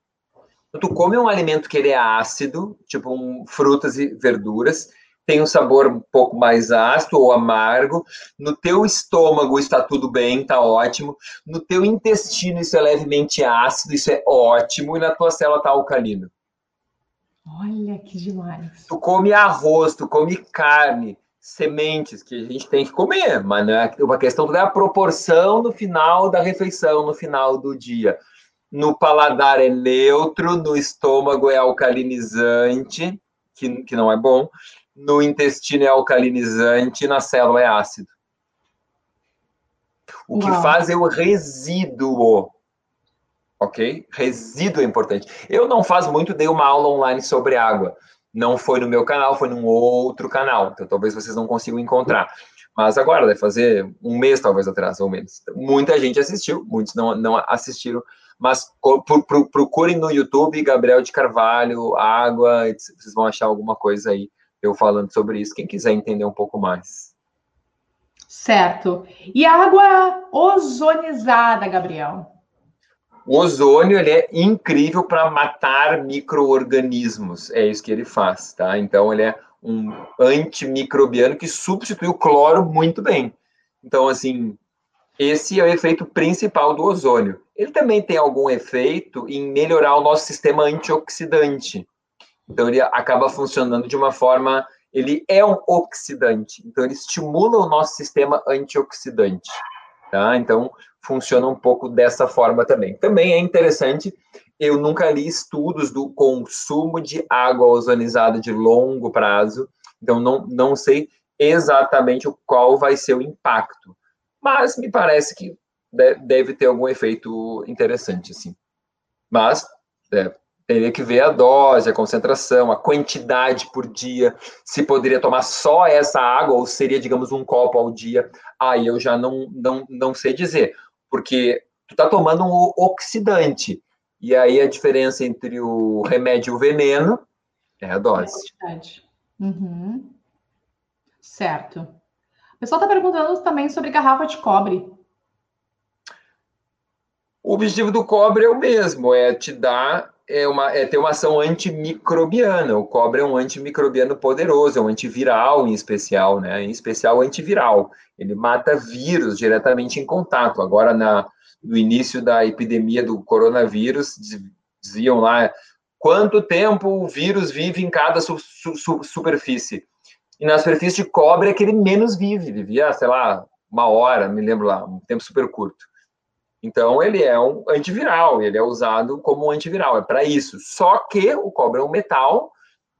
Então, tu come um alimento que ele é ácido, tipo um, frutas e verduras, tem um sabor um pouco mais ácido ou amargo. No teu estômago está tudo bem, está ótimo. No teu intestino isso é levemente ácido, isso é ótimo. E na tua célula está alcalino. Olha que demais. Tu come arroz, tu come carne, sementes que a gente tem que comer, mas não é uma questão da proporção no final da refeição, no final do dia. No paladar é neutro, no estômago é alcalinizante, que, que não é bom, no intestino é alcalinizante, na célula é ácido. O Uau. que faz é o resíduo. Ok? Resíduo é importante. Eu não faz muito, dei uma aula online sobre água não foi no meu canal, foi num outro canal. Então talvez vocês não consigam encontrar. Mas agora, deve fazer um mês talvez atrás, ou menos. Muita gente assistiu, muitos não, não assistiram. Mas procurem no YouTube Gabriel de Carvalho, água, vocês vão achar alguma coisa aí eu falando sobre isso, quem quiser entender um pouco mais. Certo. E água ozonizada, Gabriel? O ozônio ele é incrível para matar micro-organismos, é isso que ele faz, tá? Então ele é um antimicrobiano que substitui o cloro muito bem. Então, assim, esse é o efeito principal do ozônio. Ele também tem algum efeito em melhorar o nosso sistema antioxidante. Então, ele acaba funcionando de uma forma. Ele é um oxidante, então, ele estimula o nosso sistema antioxidante. Tá? Então, funciona um pouco dessa forma também. Também é interessante, eu nunca li estudos do consumo de água ozonizada de longo prazo, então não, não sei exatamente qual vai ser o impacto, mas me parece que deve ter algum efeito interessante, assim. Mas é, teria que ver a dose, a concentração, a quantidade por dia, se poderia tomar só essa água ou seria, digamos, um copo ao dia. Aí eu já não, não, não sei dizer porque tu tá tomando um oxidante. E aí a diferença entre o remédio e o veneno é a dose. É uhum. Certo. O pessoal está perguntando também sobre garrafa de cobre. O objetivo do cobre é o mesmo, é te dar é uma, é, tem uma ação antimicrobiana. O cobre é um antimicrobiano poderoso, é um antiviral em especial, né? Em especial antiviral. Ele mata vírus diretamente em contato. Agora, na, no início da epidemia do coronavírus, diziam lá quanto tempo o vírus vive em cada su, su, superfície. E na superfície de cobre é que ele menos vive, vivia, sei lá, uma hora, me lembro lá, um tempo super curto. Então, ele é um antiviral, ele é usado como um antiviral, é para isso. Só que o cobre é um metal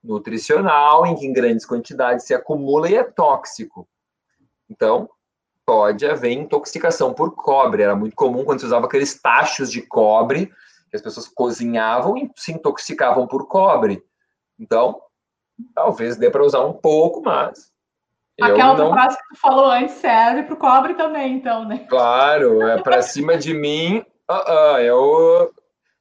nutricional, em que em grandes quantidades se acumula e é tóxico. Então, pode haver intoxicação por cobre. Era muito comum quando se usava aqueles tachos de cobre, que as pessoas cozinhavam e se intoxicavam por cobre. Então, talvez dê para usar um pouco, mas Aquela não... frase que tu falou antes serve para o cobre também, então, né? Claro, é para cima de mim. Uh, uh, eu,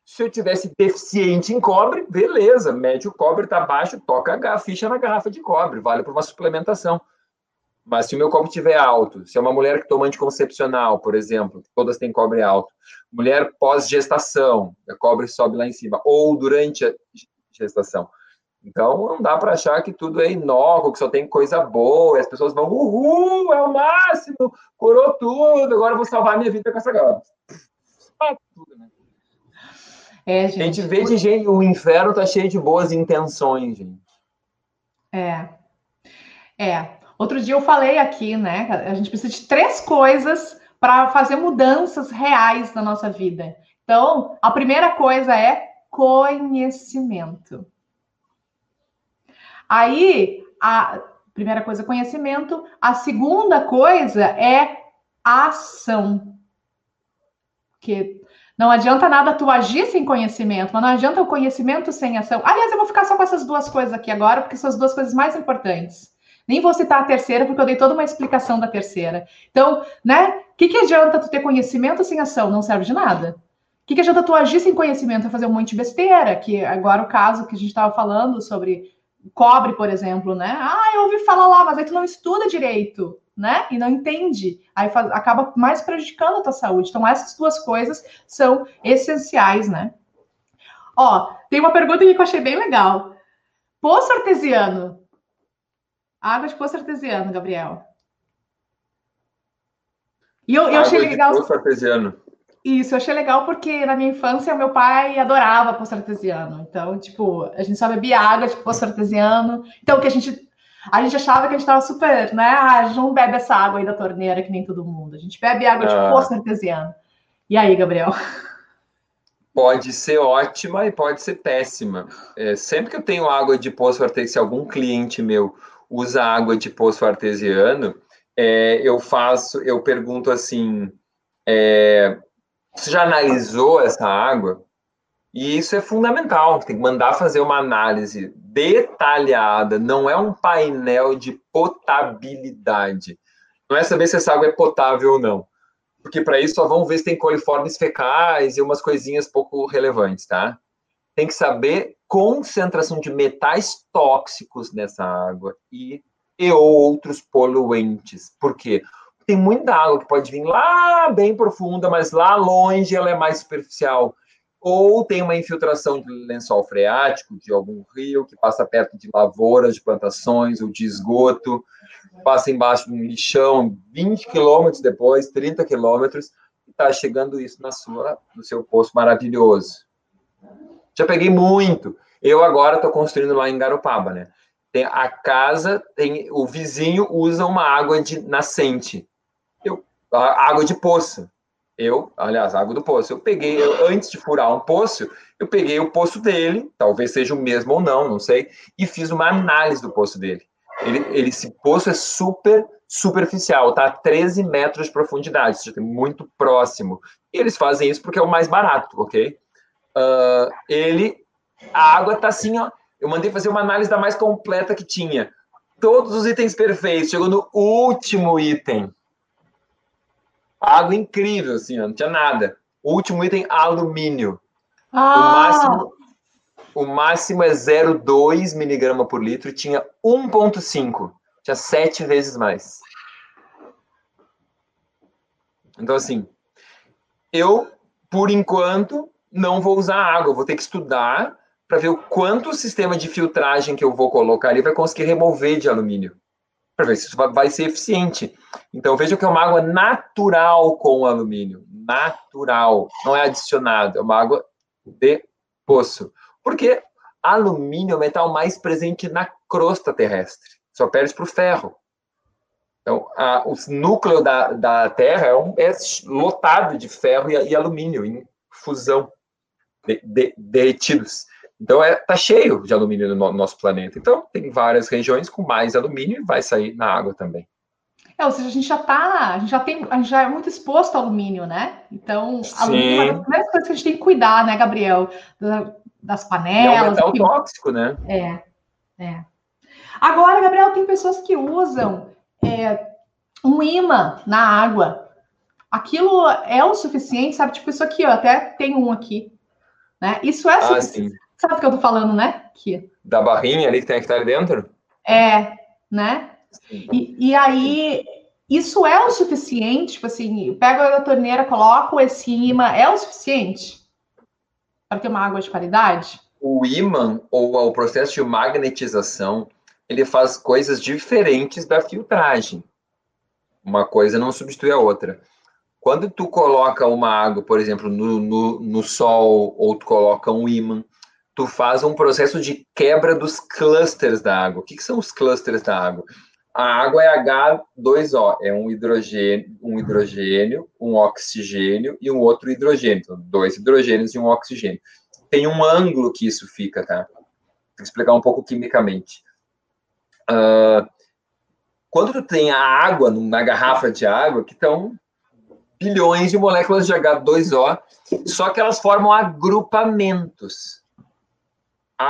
se eu tivesse deficiente em cobre, beleza, médio cobre está baixo, toca a ficha na garrafa de cobre, vale para uma suplementação. Mas se o meu cobre estiver alto, se é uma mulher que toma anticoncepcional, por exemplo, todas têm cobre alto, mulher pós-gestação, o cobre sobe lá em cima, ou durante a gestação, então, não dá para achar que tudo é inócuo, que só tem coisa boa, e as pessoas vão, uhul, é o máximo, curou tudo, agora vou salvar minha vida com essa garrafa. tudo, né? É, gente. A gente vê de gente, o inferno tá cheio de boas intenções, gente. É. É. Outro dia eu falei aqui, né? A gente precisa de três coisas para fazer mudanças reais na nossa vida. Então, a primeira coisa é conhecimento. Aí, a primeira coisa, conhecimento. A segunda coisa é ação. Que não adianta nada tu agir sem conhecimento, mas não adianta o conhecimento sem ação. Aliás, eu vou ficar só com essas duas coisas aqui agora, porque são as duas coisas mais importantes. Nem vou citar a terceira, porque eu dei toda uma explicação da terceira. Então, né? O que, que adianta tu ter conhecimento sem ação? Não serve de nada. O que, que adianta tu agir sem conhecimento? É fazer um monte de besteira, que agora o caso que a gente estava falando sobre cobre, por exemplo, né? Ah, eu ouvi falar lá, mas aí tu não estuda direito, né? E não entende. Aí faz, acaba mais prejudicando a tua saúde. Então, essas duas coisas são essenciais, né? Ó, tem uma pergunta que eu achei bem legal. Poço artesiano. Água de poço artesiano, Gabriel. E eu, eu achei legal. Poço artesiano. Isso, eu achei legal porque na minha infância meu pai adorava poço artesiano. Então, tipo, a gente só bebia água de poço artesiano. Então, que a gente a gente achava que a gente estava super, né? Ah, a gente não bebe essa água aí da torneira que nem todo mundo. A gente bebe água de ah. poço artesiano. E aí, Gabriel? Pode ser ótima e pode ser péssima. É, sempre que eu tenho água de poço artesiano, se algum cliente meu usa água de poço artesiano, é, eu faço, eu pergunto assim, é, você já analisou essa água? E isso é fundamental, tem que mandar fazer uma análise detalhada, não é um painel de potabilidade. Não é saber se essa água é potável ou não. Porque para isso só vão ver se tem coliformes fecais e umas coisinhas pouco relevantes, tá? Tem que saber concentração de metais tóxicos nessa água e, e outros poluentes. Por quê? Tem muita água que pode vir lá bem profunda, mas lá longe ela é mais superficial. Ou tem uma infiltração de lençol freático de algum rio que passa perto de lavouras, de plantações ou de esgoto, passa embaixo de um lixão 20 quilômetros depois, 30 quilômetros, e está chegando isso na sua, no seu poço maravilhoso. Já peguei muito. Eu agora estou construindo lá em Garopaba, né? Tem a casa, tem o vizinho usa uma água de nascente água de poço. Eu, aliás, água do poço. Eu peguei, eu, antes de furar um poço, eu peguei o poço dele, talvez seja o mesmo ou não, não sei, e fiz uma análise do poço dele. Ele, ele, esse poço é super superficial, tá? 13 metros de profundidade, ou seja, muito próximo. E eles fazem isso porque é o mais barato, ok? Uh, ele, a água tá assim, ó. Eu mandei fazer uma análise da mais completa que tinha. Todos os itens perfeitos. Chegou no último item Água incrível, assim, ó, não tinha nada. O último item, alumínio. Ah. O, máximo, o máximo é 0,2 miligrama por litro tinha 1,5. Tinha sete vezes mais. Então, assim, eu, por enquanto, não vou usar água, vou ter que estudar para ver o quanto o sistema de filtragem que eu vou colocar ali vai conseguir remover de alumínio, para ver se isso vai ser eficiente. Então, veja que é uma água natural com alumínio, natural, não é adicionado, é uma água de poço. Porque alumínio é o metal mais presente na crosta terrestre, só perde para o ferro. Então, a, o núcleo da, da Terra é, um, é lotado de ferro e, e alumínio em fusão, de, de, derretidos. Então, é, tá cheio de alumínio no, no nosso planeta. Então, tem várias regiões com mais alumínio e vai sair na água também. É, ou seja, a gente já tá, a gente já tem, a gente já é muito exposto ao alumínio, né? Então, alumínio é uma das primeiras coisas que a gente tem que cuidar, né, Gabriel? Das panelas. É um metal que... tóxico, né? É, é. Agora, Gabriel, tem pessoas que usam é, um imã na água. Aquilo é o suficiente, sabe? Tipo, isso aqui, ó, até tem um aqui. Né? Isso é ah, suficiente. Sabe o que eu tô falando, né? Aqui. Da barrinha ali que tem que estar ali dentro? É, né? E, e, aí, isso é o suficiente? Tipo assim, pego a torneira, coloco esse imã, é o suficiente para ter uma água de qualidade? O imã, ou o processo de magnetização, ele faz coisas diferentes da filtragem. Uma coisa não substitui a outra. Quando tu coloca uma água, por exemplo, no, no, no sol, ou tu coloca um ímã, tu faz um processo de quebra dos clusters da água. O que, que são os clusters da água? A água é H2O, é um hidrogênio, um hidrogênio, um oxigênio e um outro hidrogênio. Então, dois hidrogênios e um oxigênio. Tem um ângulo que isso fica, tá? Vou explicar um pouco quimicamente. Uh, quando tu tem a água numa garrafa de água, que estão bilhões de moléculas de H2O, só que elas formam agrupamentos.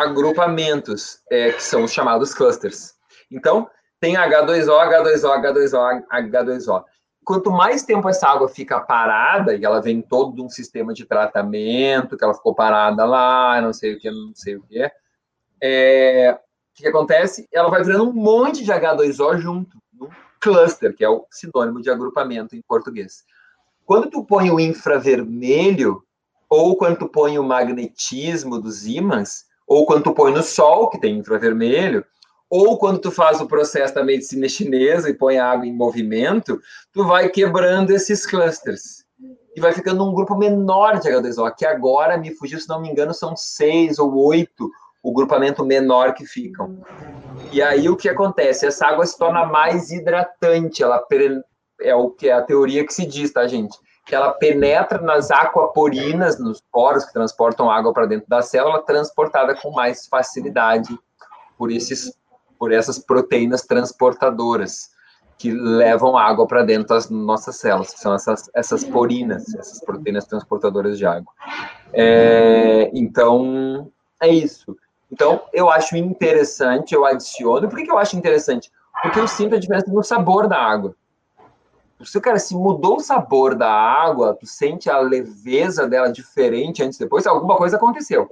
Agrupamentos, é, que são os chamados clusters. Então, tem H2O, H2O, H2O, H2O. Quanto mais tempo essa água fica parada, e ela vem todo um sistema de tratamento, que ela ficou parada lá, não sei o que, não sei o que, é, o que acontece? Ela vai virando um monte de H2O junto, num cluster, que é o sinônimo de agrupamento em português. Quando tu põe o infravermelho, ou quando tu põe o magnetismo dos ímãs, ou quando tu põe no sol, que tem infravermelho, ou quando tu faz o processo da medicina chinesa e põe a água em movimento, tu vai quebrando esses clusters. E vai ficando um grupo menor de H2O, que agora, me fugiu, se não me engano, são seis ou oito o grupamento menor que ficam. E aí o que acontece? Essa água se torna mais hidratante, ela é o que é a teoria que se diz, tá, gente? Que ela penetra nas aquaporinas, nos poros que transportam água para dentro da célula, transportada com mais facilidade por esses por essas proteínas transportadoras que levam água para dentro das nossas células, que são essas, essas porinas, essas proteínas transportadoras de água. É, então, é isso. Então, eu acho interessante, eu adiciono. Por que, que eu acho interessante? Porque eu sinto a diferença no sabor da água. Se, cara, se mudou o sabor da água, tu sente a leveza dela diferente antes e depois, alguma coisa aconteceu.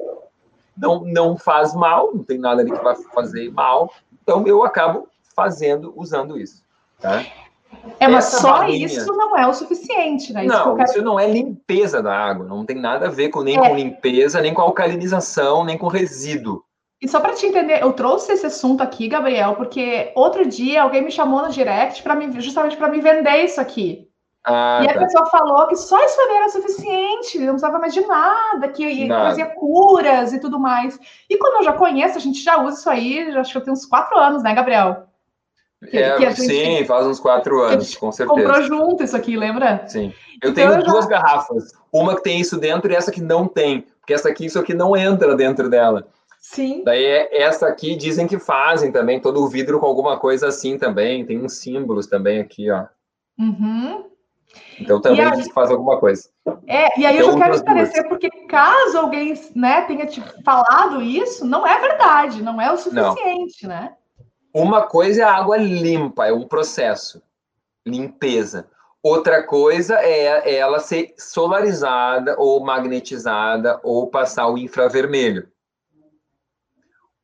Não, não faz mal, não tem nada ali que vai fazer mal, então, eu acabo fazendo, usando isso. Tá? É, mas Essa só barrinha... isso não é o suficiente, né? Isso não, quero... isso não é limpeza da água, não tem nada a ver com nem é. com limpeza, nem com alcalinização, nem com resíduo. E só para te entender, eu trouxe esse assunto aqui, Gabriel, porque outro dia alguém me chamou no direct para me justamente para me vender isso aqui. Ah, e a tá. pessoa falou que só isso era suficiente, não precisava mais de nada, que nada. fazia curas e tudo mais. E quando eu já conheço, a gente já usa isso aí, já acho que eu tenho uns quatro anos, né, Gabriel? Que, é, que gente, sim, faz uns quatro anos, com certeza. Comprou junto isso aqui, lembra? Sim. Eu então, tenho eu duas já... garrafas, uma que tem isso dentro e essa que não tem, porque essa aqui, isso aqui não entra dentro dela. Sim. Daí é, essa aqui dizem que fazem também, todo o vidro com alguma coisa assim também, tem uns símbolos também aqui, ó. Uhum. Então também aí, faz alguma coisa. É, e aí eu já quero esclarecer, porque caso alguém né, tenha te falado isso, não é verdade, não é o suficiente, não. né? Uma coisa é a água limpa, é um processo, limpeza. Outra coisa é ela ser solarizada ou magnetizada ou passar o infravermelho.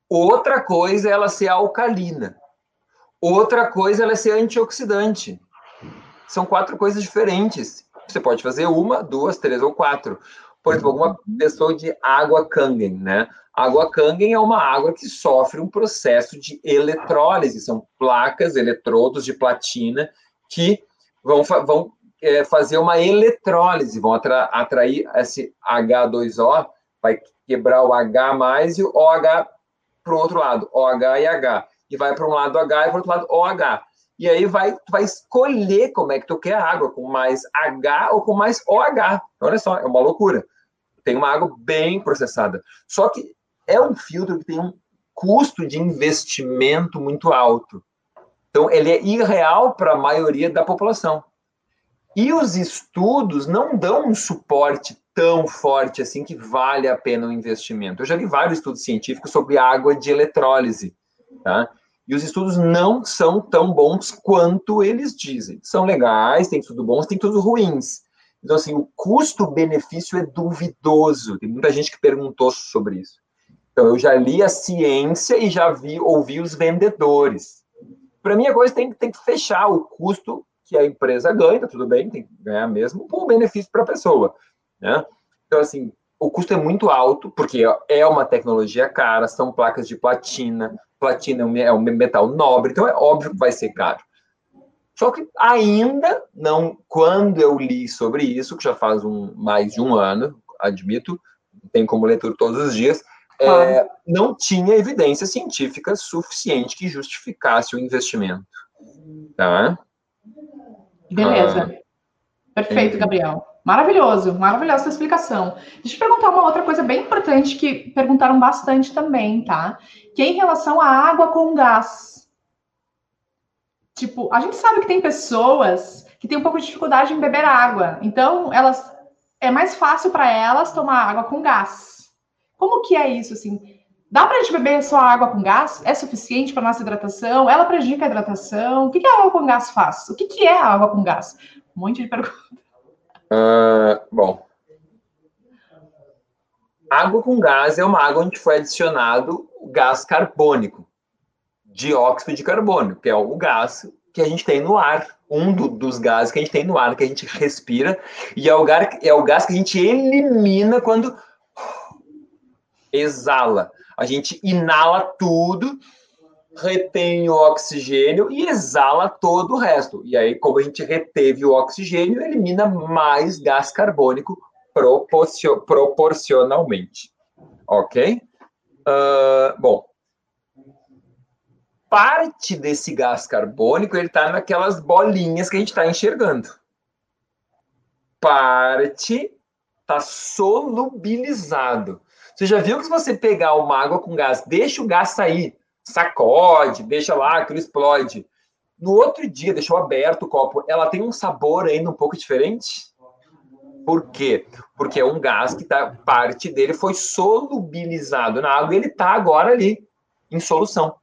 Outra coisa é ela ser alcalina. Outra coisa é ela ser antioxidante são quatro coisas diferentes. Você pode fazer uma, duas, três ou quatro. por exemplo, alguma pessoa de água Kangen, né? Água Kangen é uma água que sofre um processo de eletrólise, são placas, eletrodos de platina que vão, vão é, fazer uma eletrólise, vão atra, atrair esse H2O, vai quebrar o H mais e o OH para o outro lado, OH e H. E vai para um lado H e para o outro lado OH. E aí vai, tu vai escolher como é que tu quer a água, com mais H ou com mais OH. Olha só, é uma loucura. Tem uma água bem processada. Só que é um filtro que tem um custo de investimento muito alto. Então, ele é irreal para a maioria da população. E os estudos não dão um suporte tão forte assim que vale a pena o investimento. Eu já li vários estudos científicos sobre água de eletrólise, tá? E os estudos não são tão bons quanto eles dizem. São legais, tem tudo bons, tem tudo ruins. Então, assim, o custo-benefício é duvidoso. Tem muita gente que perguntou sobre isso. Então, eu já li a ciência e já vi, ouvi os vendedores. Para mim, a coisa tem, tem que fechar o custo que a empresa ganha, tá tudo bem, tem que ganhar mesmo, com o benefício para a pessoa. Né? Então, assim, o custo é muito alto, porque é uma tecnologia cara, são placas de platina, platina é um metal nobre, então é óbvio que vai ser caro. Só que ainda não, quando eu li sobre isso, que já faz um, mais de um ano, admito, tem como tudo todos os dias, é, não tinha evidência científica suficiente que justificasse o investimento. Tá? Beleza. Ah, Perfeito, Gabriel. Maravilhoso, maravilhosa essa explicação. Deixa eu perguntar uma outra coisa bem importante que perguntaram bastante também, tá? Que é em relação à água com gás. Tipo, a gente sabe que tem pessoas que têm um pouco de dificuldade em beber água. Então, elas é mais fácil para elas tomar água com gás. Como que é isso assim? Dá para a gente beber só água com gás? É suficiente para nossa hidratação? Ela prejudica a hidratação? O que, que a água com gás faz? O que, que é a água com gás? Um monte de perguntas. Uh, bom. Água com gás é uma água onde foi adicionado gás carbônico, dióxido de carbono, que é o gás que a gente tem no ar, um do, dos gases que a gente tem no ar, que a gente respira, e é o, gás, é o gás que a gente elimina quando exala. A gente inala tudo retém o oxigênio e exala todo o resto. E aí, como a gente reteve o oxigênio, elimina mais gás carbônico proporcionalmente. Ok? Uh, bom, parte desse gás carbônico ele está naquelas bolinhas que a gente está enxergando. Parte está solubilizado. Você já viu que se você pegar uma água com gás, deixa o gás sair, sacode, deixa lá, aquilo explode. No outro dia, deixou aberto o copo, ela tem um sabor ainda um pouco diferente? Por quê? Porque é um gás que tá, parte dele foi solubilizado na água e ele está agora ali, em solução.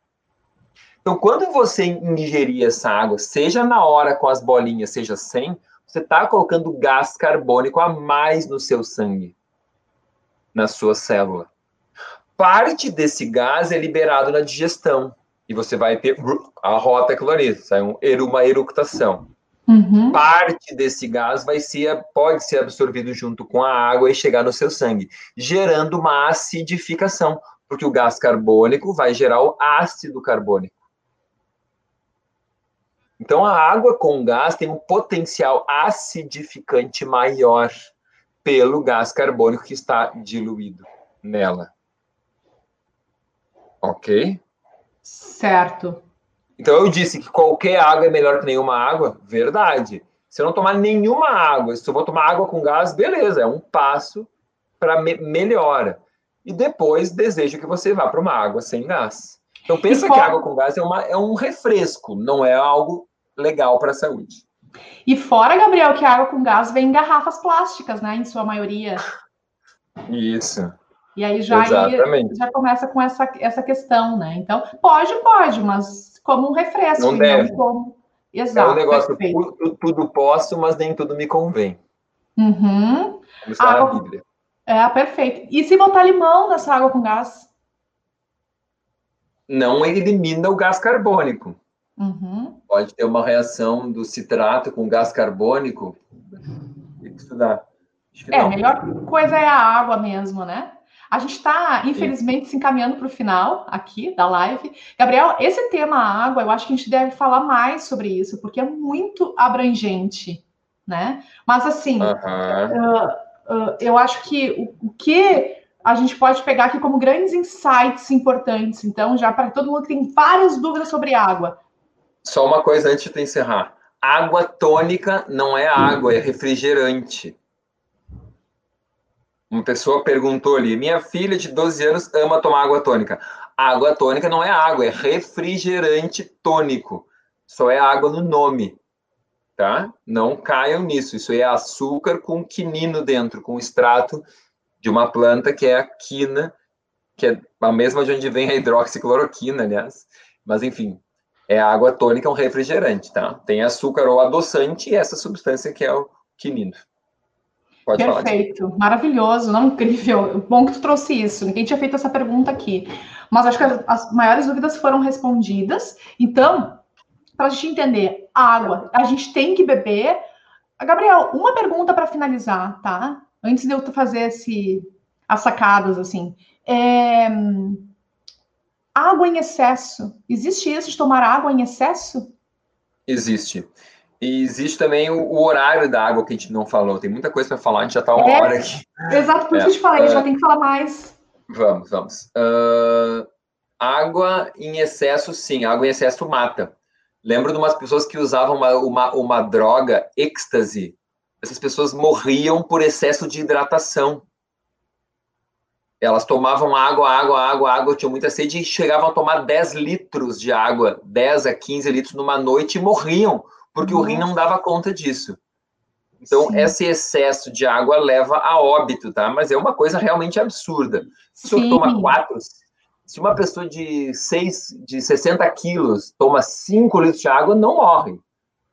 Então, quando você ingerir essa água, seja na hora com as bolinhas, seja sem, você está colocando gás carbônico a mais no seu sangue, na sua célula parte desse gás é liberado na digestão. E você vai ter a rota sai um, uma eructação. Uhum. Parte desse gás vai ser, pode ser absorvido junto com a água e chegar no seu sangue, gerando uma acidificação, porque o gás carbônico vai gerar o ácido carbônico. Então, a água com gás tem um potencial acidificante maior pelo gás carbônico que está diluído nela. Ok? Certo. Então eu disse que qualquer água é melhor que nenhuma água. Verdade. Se eu não tomar nenhuma água, se eu vou tomar água com gás, beleza, é um passo para me melhora. E depois desejo que você vá para uma água sem gás. Então pensa que água com gás é, uma, é um refresco, não é algo legal para a saúde. E fora, Gabriel, que a água com gás vem em garrafas plásticas, né? Em sua maioria. Isso. E aí já, já começa com essa, essa questão, né? Então, pode, pode, mas como um refresco. Não deve. Não como... Exato. É um negócio, tudo, tudo, posso, mas nem tudo me convém. Uhum. Como está água... na Bíblia. É, perfeito. E se botar limão nessa água com gás? Não elimina o gás carbônico. Uhum. Pode ter uma reação do citrato com gás carbônico. Tem que estudar É, a melhor coisa é a água mesmo, né? A gente está, infelizmente, se encaminhando para o final aqui da live. Gabriel, esse tema água, eu acho que a gente deve falar mais sobre isso, porque é muito abrangente, né? Mas, assim, uh -huh. uh, uh, eu acho que o, o, que a gente pode pegar aqui como grandes insights importantes, então, já para todo mundo que tem várias dúvidas sobre água. Só uma coisa antes de encerrar. Água tônica não é água, é refrigerante. Uma pessoa perguntou ali: minha filha de 12 anos ama tomar água tônica. Água tônica não é água, é refrigerante tônico. Só é água no nome, tá? Não caiam nisso. Isso é açúcar com quinino dentro, com extrato de uma planta que é a quina, que é a mesma de onde vem a hidroxicloroquina, aliás. Mas enfim, é água tônica, um refrigerante, tá? Tem açúcar ou adoçante e essa substância que é o quinino. Pode Perfeito, falar, maravilhoso, não incrível. Bom que tu trouxe isso. Ninguém tinha feito essa pergunta aqui. Mas acho que as, as maiores dúvidas foram respondidas. Então, para a gente entender, água, a gente tem que beber. Gabriel, uma pergunta para finalizar, tá? Antes de eu fazer esse, as sacadas, assim. É... Água em excesso. Existe isso de tomar água em excesso? Existe. E existe também o, o, horário da água que a gente não falou. Tem muita coisa para falar, a gente já está uma é, hora aqui. Exato, por isso é, que eu te falei, uh, já tem que falar mais. Vamos, vamos. Uh, água em excesso, sim, água em excesso mata. Lembro de umas pessoas que usavam uma, uma, uma droga, êxtase. Essas pessoas morriam por excesso de hidratação. Elas tomavam água, água, água, água, tinham muita sede e chegavam a tomar 10 litros de água, 10 a 15 litros numa noite e morriam porque Nossa. o rim não dava conta disso. Então, Sim. esse excesso de água leva a óbito, tá? Mas é uma coisa realmente absurda. Se você toma quatro, se uma pessoa de, seis, de 60 quilos toma 5 litros de água, não morre.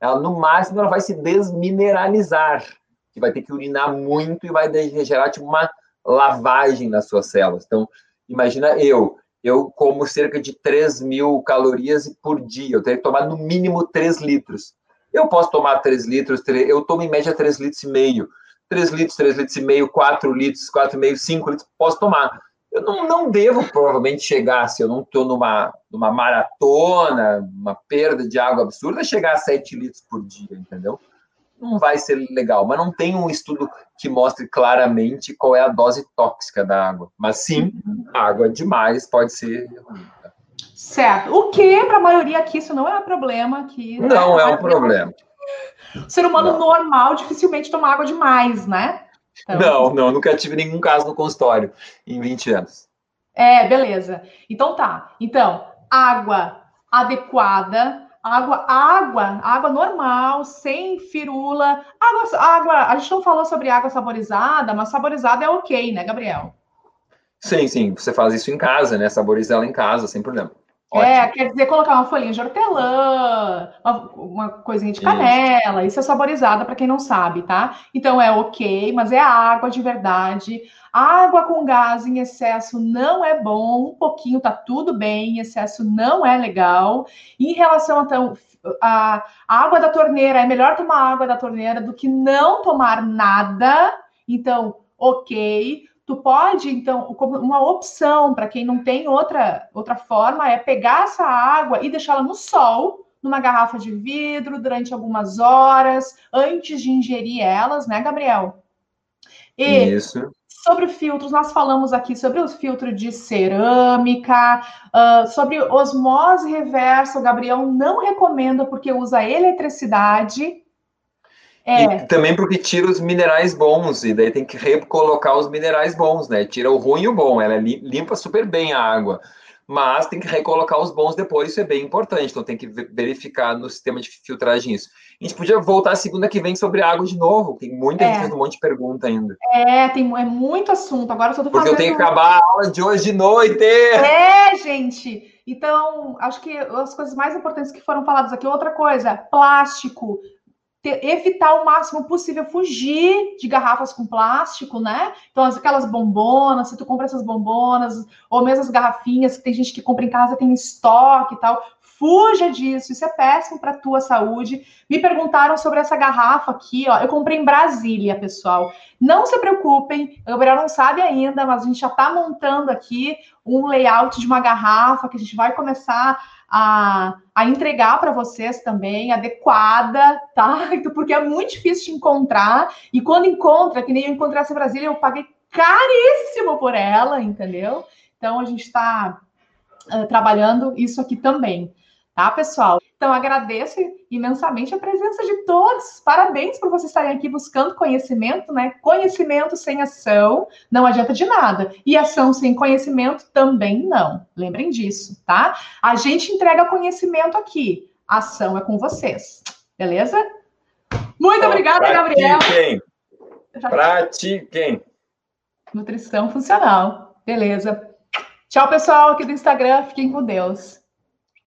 Ela, no máximo, ela vai se desmineralizar, que vai ter que urinar muito e vai gerar tipo, uma lavagem nas suas células. Então, imagina eu, eu como cerca de 3 mil calorias por dia, eu teria que tomar no mínimo 3 litros. Eu posso tomar 3 litros, 3, eu tomo em média 3 litros e meio. 3 litros, 3 litros e meio, 4 litros, 4,5, 5 litros, posso tomar. Eu não, não devo provavelmente chegar, se eu não estou numa, numa maratona, uma perda de água absurda, chegar a 7 litros por dia, entendeu? Não vai ser legal, mas não tem um estudo que mostre claramente qual é a dose tóxica da água. Mas sim, água demais pode ser ruim. Certo. O que, para a maioria aqui, isso não é um problema. Que, né? não né? é um problema. O ser humano não. normal dificilmente toma água demais, né? Então... Não, não, nunca tive nenhum caso no consultório em 20 anos. É, beleza. Então tá. Então, água adequada, água, água, água normal, sem firula. Água, água, a gente não falou sobre água saborizada, mas saborizada é ok, né, Gabriel? Sim, sim. Você faz isso em casa, né? Saboriza ela em casa, sem problema. É, Ótimo. É, quer dizer, colocar uma folhinha de hortelã, uma, uma coisinha de canela, isso, isso é saborizada para quem não sabe, tá? Então é ok, mas é água de verdade. Água com gás em excesso não é bom, um pouquinho tá tudo bem, em excesso não é legal. Em relação então, a, a água da torneira, é melhor tomar água da torneira do que não tomar nada. Então, ok. Tu pode, então, como uma opção para quem não tem outra, outra forma é pegar essa água e deixá-la no sol, numa garrafa de vidro, durante algumas horas, antes de ingerir elas, né, Gabriel? E Isso. Sobre filtros, nós falamos aqui sobre os filtros de cerâmica, uh, sobre osmose reversa, o Gabriel não recomenda porque usa eletricidade, é. E também porque tira os minerais bons, e daí tem que recolocar os minerais bons, né? Tira o ruim e o bom, ela limpa super bem a água. Mas tem que recolocar os bons depois, isso é bem importante. Então tem que verificar no sistema de filtragem isso. A gente podia voltar segunda que vem sobre água de novo. Tem muita é. gente fazendo um monte de pergunta ainda. É, tem é muito assunto. Agora só tô Porque fazendo... eu tenho que acabar a aula de hoje de noite. É, gente. Então, acho que as coisas mais importantes que foram faladas aqui, outra coisa, plástico, ter, evitar o máximo possível fugir de garrafas com plástico, né? Então, aquelas bombonas, se tu compra essas bombonas, ou mesmo as garrafinhas, que tem gente que compra em casa, tem estoque e tal, Fuja disso, isso é péssimo para tua saúde. Me perguntaram sobre essa garrafa aqui, ó. Eu comprei em Brasília, pessoal. Não se preocupem, o Gabriel não sabe ainda, mas a gente já está montando aqui um layout de uma garrafa que a gente vai começar a, a entregar para vocês também, adequada, tá? Porque é muito difícil de encontrar. E quando encontra, que nem eu encontrasse em Brasília, eu paguei caríssimo por ela, entendeu? Então a gente está uh, trabalhando isso aqui também, tá, pessoal? Então agradeço imensamente a presença de todos. Parabéns por vocês estarem aqui buscando conhecimento, né? Conhecimento sem ação não adianta de nada. E ação sem conhecimento também não. Lembrem disso, tá? A gente entrega conhecimento aqui. A ação é com vocês. Beleza? Muito obrigada, Gabriel. Pratiquem. Nutrição funcional. Beleza. Tchau, pessoal aqui do Instagram. Fiquem com Deus.